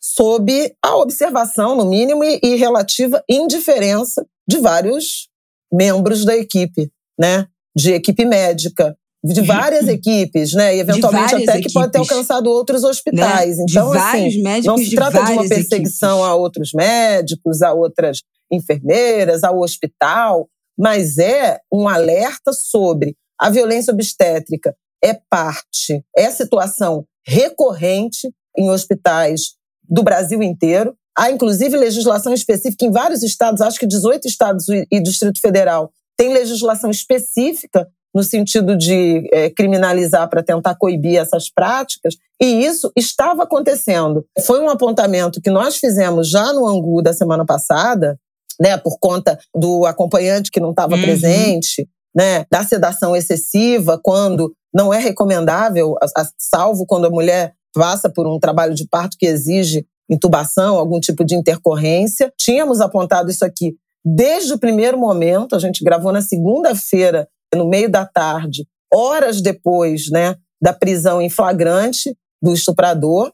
sob a observação, no mínimo, e, e relativa indiferença de vários membros da equipe, né, de equipe médica, de várias equipes, né? E eventualmente até equipes. que pode ter alcançado outros hospitais. Né? Então, assim, médicos não se trata de, de uma perseguição equipes. a outros médicos, a outras enfermeiras, ao hospital, mas é um alerta sobre a violência obstétrica é parte, é situação recorrente em hospitais do Brasil inteiro. Há, inclusive, legislação específica em vários estados, acho que 18 estados e Distrito Federal tem legislação específica no sentido de é, criminalizar para tentar coibir essas práticas, e isso estava acontecendo. Foi um apontamento que nós fizemos já no Angu da semana passada, né, por conta do acompanhante que não estava uhum. presente, né, da sedação excessiva, quando não é recomendável, salvo quando a mulher passa por um trabalho de parto que exige intubação, algum tipo de intercorrência. Tínhamos apontado isso aqui desde o primeiro momento, a gente gravou na segunda-feira, no meio da tarde, horas depois né, da prisão em flagrante do estuprador.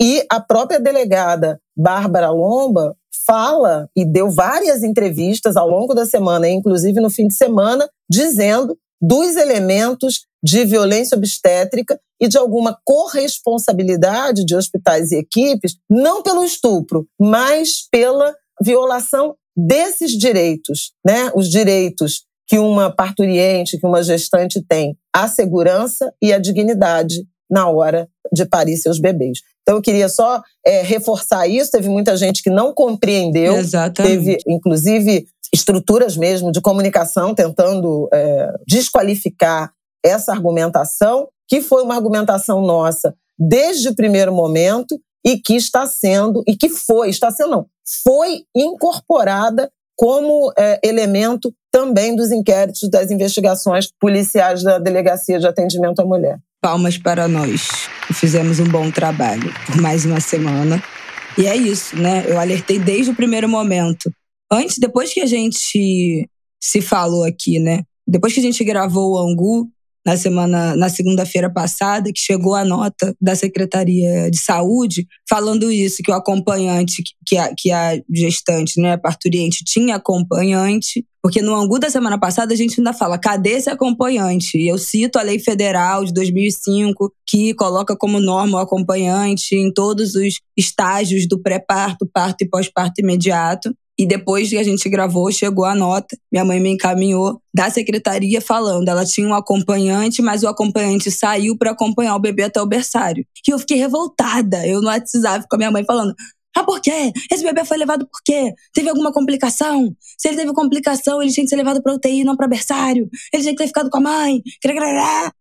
E a própria delegada Bárbara Lomba fala e deu várias entrevistas ao longo da semana, inclusive no fim de semana, dizendo dos elementos de violência obstétrica e de alguma corresponsabilidade de hospitais e equipes, não pelo estupro, mas pela violação desses direitos, né? Os direitos que uma parturiente, que uma gestante tem, a segurança e a dignidade na hora de parir seus bebês. Então, eu queria só é, reforçar isso. Teve muita gente que não compreendeu. Exatamente. Teve, inclusive, estruturas mesmo de comunicação tentando é, desqualificar essa argumentação, que foi uma argumentação nossa desde o primeiro momento e que está sendo, e que foi, está sendo não, foi incorporada como é, elemento também dos inquéritos, das investigações policiais da Delegacia de Atendimento à Mulher. Palmas para nós, fizemos um bom trabalho por mais uma semana. E é isso, né? Eu alertei desde o primeiro momento. Antes, depois que a gente se falou aqui, né? Depois que a gente gravou o Angu, na semana, na segunda-feira passada, que chegou a nota da Secretaria de Saúde falando isso, que o acompanhante, que a, que a gestante, né, a parturiente, tinha acompanhante. Porque no Angu da semana passada a gente ainda fala, cadê esse acompanhante? E eu cito a lei federal de 2005, que coloca como norma o acompanhante em todos os estágios do pré-parto, parto e pós-parto imediato. E depois que a gente gravou, chegou a nota, minha mãe me encaminhou da secretaria falando, ela tinha um acompanhante, mas o acompanhante saiu para acompanhar o bebê até o berçário. E eu fiquei revoltada. Eu no WhatsApp com a minha mãe falando: "Ah, por quê? Esse bebê foi levado por quê? Teve alguma complicação? Se ele teve complicação, ele tinha que ser levado para UTI, não para berçário. Ele tinha que ter ficado com a mãe."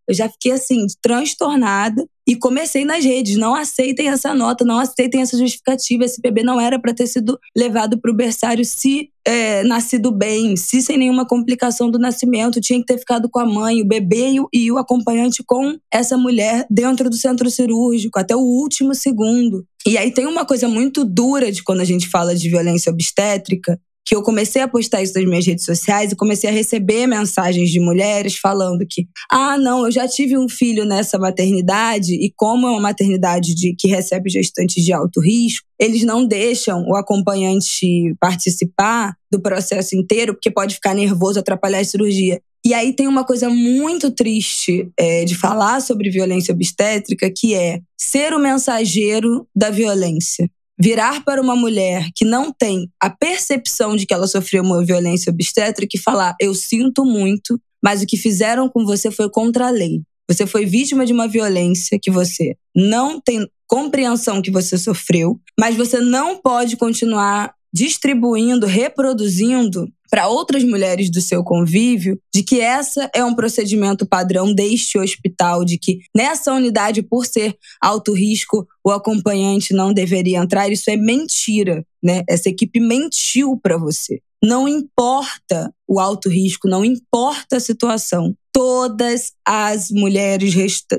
Eu já fiquei assim, transtornada. E comecei nas redes, não aceitem essa nota, não aceitem essa justificativa. Esse bebê não era para ter sido levado para o berçário se é, nascido bem, se sem nenhuma complicação do nascimento, tinha que ter ficado com a mãe, o bebê e o, acompanhante com essa mulher dentro do centro cirúrgico, até o último segundo. E aí tem uma coisa muito dura de quando a gente fala de violência obstétrica, que eu comecei a postar isso nas minhas redes sociais e comecei a receber mensagens de mulheres falando que, ah, não, eu já tive um filho nessa maternidade e como é uma maternidade de, que recebe gestantes de alto risco, eles não deixam o acompanhante participar do processo inteiro porque pode ficar nervoso, atrapalhar a cirurgia. E aí tem uma coisa muito triste é, de falar sobre violência obstétrica, que é ser o mensageiro da violência virar para uma mulher que não tem a percepção de que ela sofreu uma violência obstétrica e falar: Eu sinto muito, mas o que fizeram com você foi contra a lei. Você foi vítima de uma violência que você não tem compreensão que você sofreu, mas você não pode continuar distribuindo, reproduzindo para outras mulheres do seu convívio de que essa é um procedimento padrão deste hospital, de que nessa unidade, por ser alto risco, o acompanhante não deveria entrar. Isso é mentira, né? Essa equipe mentiu para você. Não importa o alto risco, não importa a situação todas as mulheres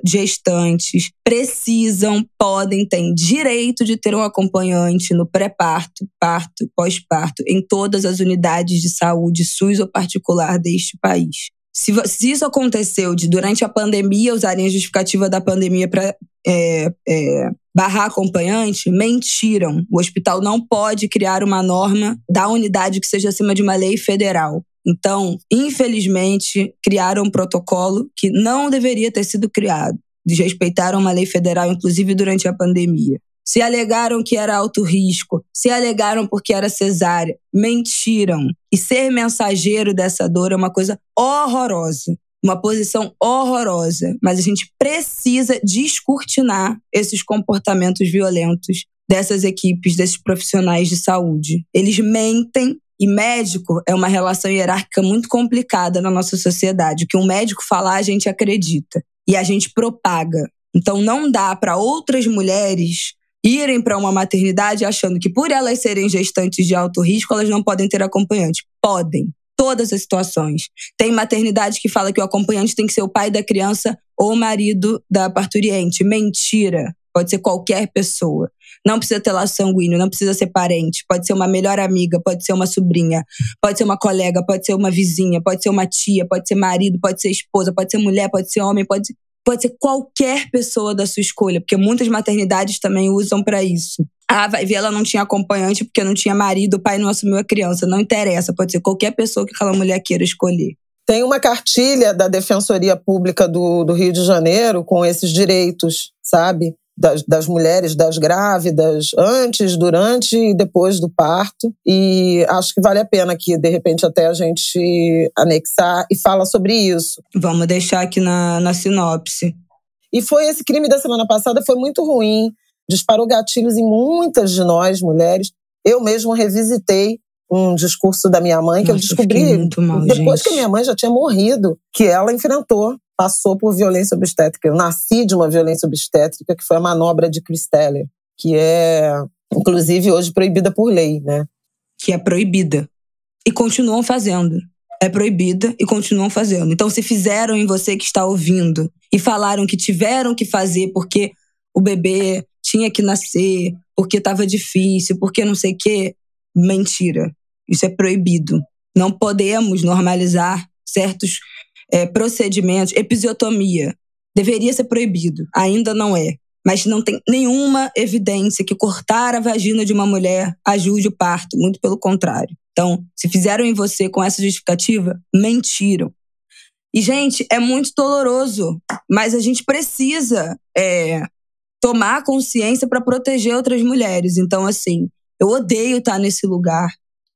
gestantes precisam, podem, têm direito de ter um acompanhante no pré-parto, parto, pós-parto, em todas as unidades de saúde, SUS ou particular deste país. Se, se isso aconteceu de, durante a pandemia, usarem a justificativa da pandemia para é, é, barrar acompanhante, mentiram. O hospital não pode criar uma norma da unidade que seja acima de uma lei federal. Então, infelizmente, criaram um protocolo que não deveria ter sido criado. Desrespeitaram uma lei federal, inclusive durante a pandemia. Se alegaram que era alto risco, se alegaram porque era cesárea, mentiram. E ser mensageiro dessa dor é uma coisa horrorosa uma posição horrorosa, mas a gente precisa descortinar esses comportamentos violentos dessas equipes, desses profissionais de saúde. Eles mentem e médico é uma relação hierárquica muito complicada na nossa sociedade. O que um médico falar, a gente acredita e a gente propaga. Então não dá para outras mulheres irem para uma maternidade achando que por elas serem gestantes de alto risco, elas não podem ter acompanhante. Podem todas as situações. Tem maternidade que fala que o acompanhante tem que ser o pai da criança ou o marido da parturiente. Mentira. Pode ser qualquer pessoa. Não precisa ter laço sanguíneo, não precisa ser parente. Pode ser uma melhor amiga, pode ser uma sobrinha, pode ser uma colega, pode ser uma vizinha, pode ser uma tia, pode ser marido, pode ser esposa, pode ser mulher, pode ser homem, pode, pode ser qualquer pessoa da sua escolha, porque muitas maternidades também usam para isso. Ah, vai ver, ela não tinha acompanhante porque não tinha marido, o pai não assumiu a criança. Não interessa, pode ser qualquer pessoa que aquela mulher queira escolher. Tem uma cartilha da Defensoria Pública do, do Rio de Janeiro com esses direitos, sabe? Das, das, mulheres, das grávidas, antes, durante e depois do parto. E acho que vale a pena aqui, de repente, até a gente anexar e fala sobre isso. Vamos deixar aqui na, na sinopse. E foi esse crime da semana passada, foi muito ruim disparou gatilhos em muitas de nós, mulheres. Eu mesmo revisitei um discurso da minha mãe que Nossa, eu descobri mal, depois gente. que a minha mãe já tinha morrido, que ela enfrentou, passou por violência obstétrica. Eu nasci de uma violência obstétrica que foi a manobra de Christeller, que é inclusive hoje proibida por lei, né? Que é proibida. E continuam fazendo. É proibida e continuam fazendo. Então, se fizeram em você que está ouvindo e falaram que tiveram que fazer porque o bebê tinha que nascer, porque estava difícil, porque não sei o quê. Mentira. Isso é proibido. Não podemos normalizar certos é, procedimentos. Episiotomia deveria ser proibido, ainda não é. Mas não tem nenhuma evidência que cortar a vagina de uma mulher ajude o parto, muito pelo contrário. Então, se fizeram em você com essa justificativa, mentiram. E, gente, é muito doloroso, mas a gente precisa é, tomar consciência para proteger outras mulheres. Então, assim, eu odeio estar nesse lugar.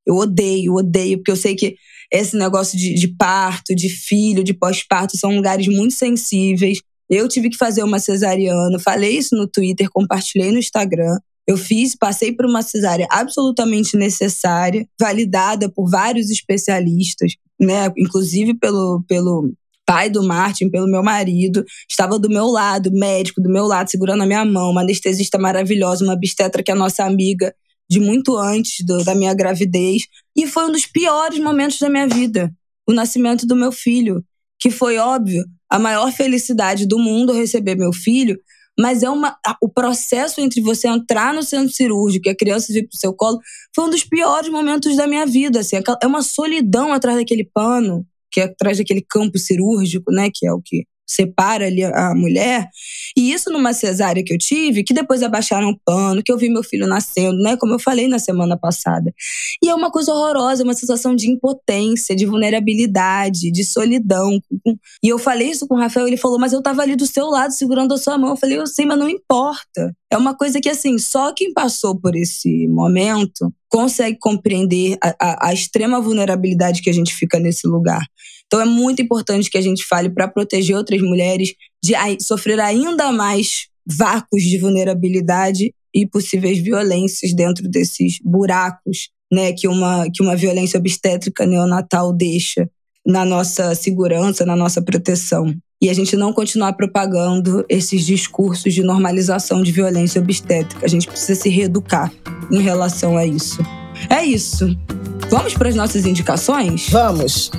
Eu odeio, odeio, porque eu sei que esse negócio de, de parto, de filho, de pós-parto, são lugares muito sensíveis. Eu tive que fazer uma cesariana, falei isso no Twitter, compartilhei no Instagram. Eu fiz, passei por uma cesárea absolutamente necessária, validada por vários especialistas, né? Inclusive pelo, pelo pai do Martin, pelo meu marido, estava do meu lado, médico do meu lado, segurando a minha mão, uma anestesista maravilhosa, uma obstetra que é nossa amiga de muito antes do, da minha gravidez. E foi um dos piores momentos da minha vida, o nascimento do meu filho, que foi óbvio, a maior felicidade do mundo receber meu filho, mas é uma o processo entre você entrar no centro cirúrgico e a criança vir pro seu colo foi um dos piores momentos da minha vida, assim, é uma solidão atrás daquele pano que é atrás daquele campo cirúrgico, né, que é o que separa ali a mulher. E isso numa cesárea que eu tive, que depois abaixaram o pano, que eu vi meu filho nascendo, né? Como eu falei na semana passada. E é uma coisa horrorosa, uma sensação de impotência, de vulnerabilidade, de solidão. E eu falei isso com o Rafael, ele falou, mas eu tava ali do seu lado segurando a sua mão. Eu falei, eu sei, mas não importa. É uma coisa que, assim, só quem passou por esse momento consegue compreender a, a, a extrema vulnerabilidade que a gente fica nesse lugar. Então é muito importante que a gente fale para proteger outras mulheres de sofrer ainda mais vácuos de vulnerabilidade e possíveis violências dentro desses buracos, né, que uma que uma violência obstétrica neonatal deixa na nossa segurança, na nossa proteção. E a gente não continuar propagando esses discursos de normalização de violência obstétrica. A gente precisa se reeducar em relação a isso. É isso. Vamos para as nossas indicações? Vamos.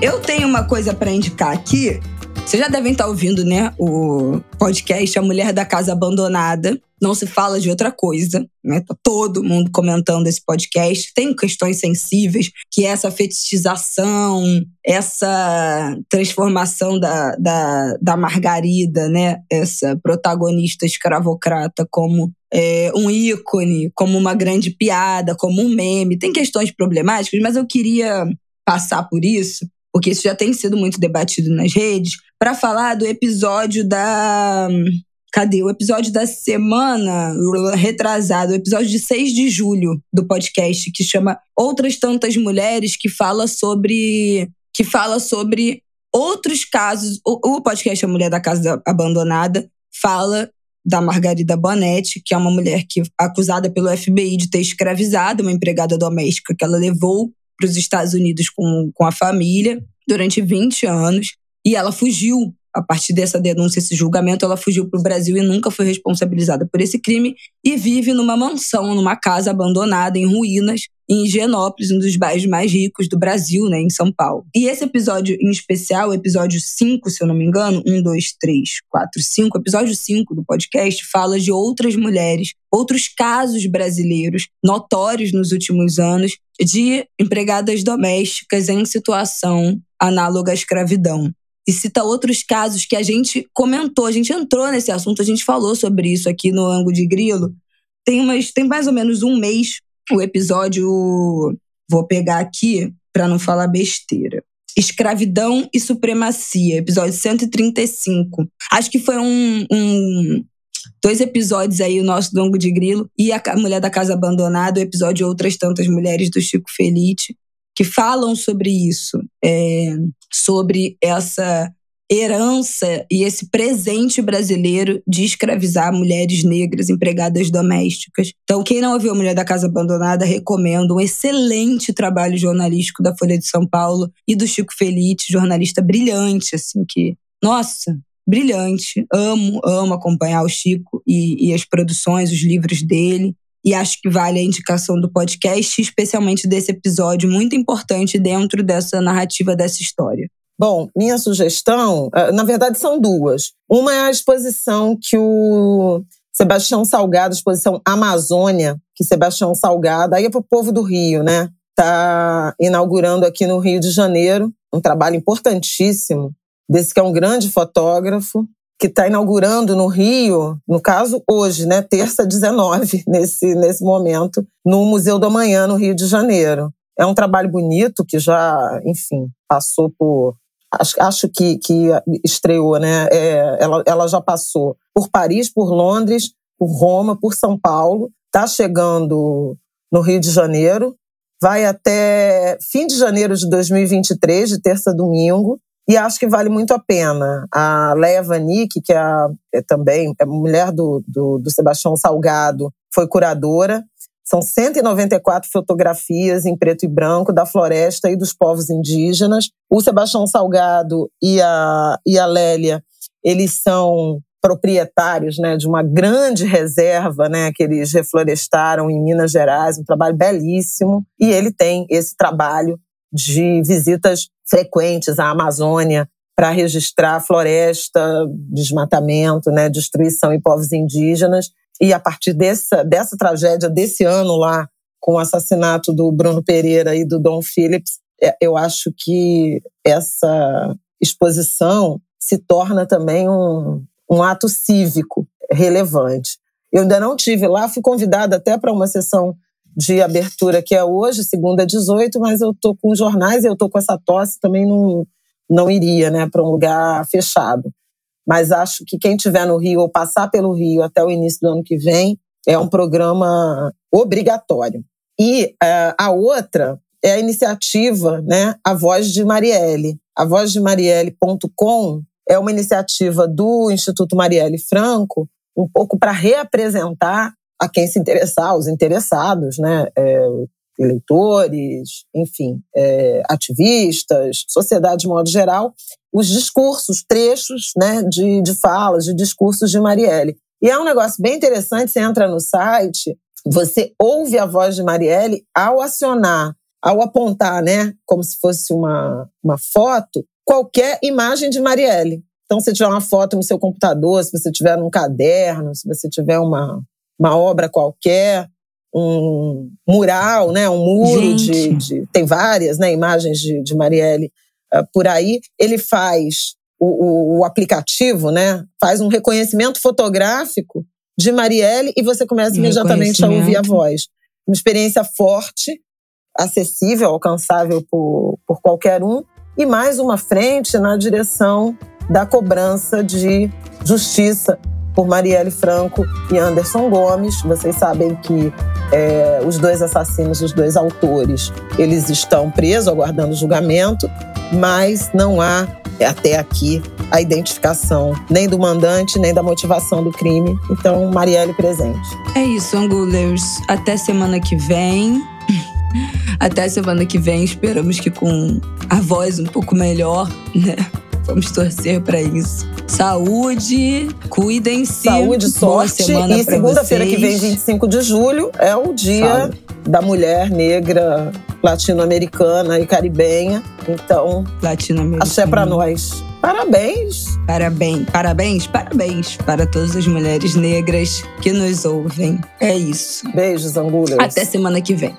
Eu tenho uma coisa para indicar aqui. Vocês já devem estar ouvindo, né, o podcast A Mulher da Casa Abandonada. Não se fala de outra coisa, né? Tá todo mundo comentando esse podcast. Tem questões sensíveis, que é essa fetichização, essa transformação da, da, da Margarida, né? Essa protagonista escravocrata como é, um ícone, como uma grande piada, como um meme. Tem questões problemáticas, mas eu queria passar por isso, porque isso já tem sido muito debatido nas redes, para falar do episódio da. Cadê? O episódio da semana retrasado, o episódio de 6 de julho do podcast, que chama Outras Tantas Mulheres, que fala sobre. que fala sobre outros casos. O, o podcast A Mulher da Casa Abandonada fala da Margarida Bonetti, que é uma mulher que acusada pelo FBI de ter escravizado uma empregada doméstica que ela levou para os Estados Unidos com, com a família durante 20 anos. E ela fugiu a partir dessa denúncia, esse julgamento, ela fugiu para o Brasil e nunca foi responsabilizada por esse crime e vive numa mansão, numa casa abandonada em ruínas, em Higienópolis, um dos bairros mais ricos do Brasil, né, em São Paulo. E esse episódio em especial, episódio 5, se eu não me engano, 1, 2, 3, 4, 5, episódio 5 do podcast, fala de outras mulheres, outros casos brasileiros notórios nos últimos anos de empregadas domésticas em situação análoga à escravidão e cita outros casos que a gente comentou, a gente entrou nesse assunto, a gente falou sobre isso aqui no Ângulo de Grilo. Tem, umas, tem mais ou menos um mês o episódio. Vou pegar aqui para não falar besteira. Escravidão e Supremacia, episódio 135. Acho que foi um, um dois episódios aí, o nosso Dongo de Grilo e a Mulher da Casa Abandonada, o episódio Outras Tantas Mulheres do Chico Felite que falam sobre isso, é, sobre essa herança e esse presente brasileiro de escravizar mulheres negras empregadas domésticas. Então, quem não ouviu a Mulher da Casa Abandonada, recomendo um excelente trabalho jornalístico da Folha de São Paulo e do Chico Felite, jornalista brilhante, assim, que, nossa, brilhante. Amo, amo acompanhar o Chico e, e as produções, os livros dele e acho que vale a indicação do podcast, especialmente desse episódio muito importante dentro dessa narrativa dessa história. Bom, minha sugestão, eh, na verdade, são duas. Uma é a exposição que o Sebastião Salgado, exposição Amazônia, que Sebastião Salgado, aí é para o povo do Rio, né? Está inaugurando aqui no Rio de Janeiro, um trabalho importantíssimo, desse que é um grande fotógrafo, que está inaugurando no Rio, no caso hoje, né, terça 19, nesse, nesse momento, no Museu do Amanhã, no Rio de Janeiro. É um trabalho bonito que já, enfim, passou por. Acho, acho que, que estreou, né? É, ela, ela já passou por Paris, por Londres, por Roma, por São Paulo, está chegando no Rio de Janeiro, vai até fim de janeiro de 2023, de terça a domingo, e acho que vale muito a pena. A Leia Vanik, que é, é também é mulher do, do, do Sebastião Salgado, foi curadora. São 194 fotografias em preto e branco da floresta e dos povos indígenas. O Sebastião Salgado e a, e a Lélia, eles são proprietários né, de uma grande reserva né, que eles reflorestaram em Minas Gerais, um trabalho belíssimo. E ele tem esse trabalho de visitas frequentes à Amazônia para registrar floresta, desmatamento, né, destruição em povos indígenas. E a partir dessa, dessa tragédia desse ano lá, com o assassinato do Bruno Pereira e do Dom Phillips, é, eu acho que essa exposição se torna também um, um ato cívico relevante. Eu ainda não tive lá, fui convidada até para uma sessão de abertura que é hoje, segunda 18, mas eu tô com jornais e eu tô com essa tosse, também não, não iria, né, para um lugar fechado. Mas acho que quem tiver no Rio ou passar pelo Rio até o início do ano que vem é um programa obrigatório. E uh, a outra é a iniciativa, né, A Voz de Marielle. A Voz de Marielle.com é uma iniciativa do Instituto Marielle Franco, um pouco para reapresentar a quem se interessar, os interessados, né? É, eleitores, enfim, é, ativistas, sociedade de modo geral, os discursos, trechos né, de, de falas, de discursos de Marielle. E é um negócio bem interessante, você entra no site, você ouve a voz de Marielle ao acionar, ao apontar, né, como se fosse uma, uma foto, qualquer imagem de Marielle. Então, se tiver uma foto no seu computador, se você tiver num caderno, se você tiver uma, uma obra qualquer, um mural, né, um muro de, de, Tem várias né, imagens de, de Marielle uh, por aí. Ele faz o, o, o, aplicativo, né, faz um reconhecimento fotográfico de Marielle e você começa imediatamente a ouvir a voz. Uma experiência forte, acessível, alcançável por, por qualquer um, e mais uma frente na direção da cobrança de justiça por Marielle Franco e Anderson Gomes. Vocês sabem que é, os dois assassinos, os dois autores, eles estão presos, aguardando julgamento, mas não há até aqui a identificação nem do mandante, nem da motivação do crime. Então, Marielle presente. É isso, Angulers. Até semana que vem. Até semana que vem, esperamos que com a voz um pouco melhor, né? Vamos torcer para isso. Saúde, cuidem-se. Saúde, sorte. e segunda-feira que vem, 25 de julho, é o dia da mulher negra latino-americana e caribenha. Então, latino-americana. Axé para nós. Parabéns! Parabéns, parabéns, parabéns para todas as mulheres negras que nos ouvem. É isso. Beijos, Angulas. Até semana que vem.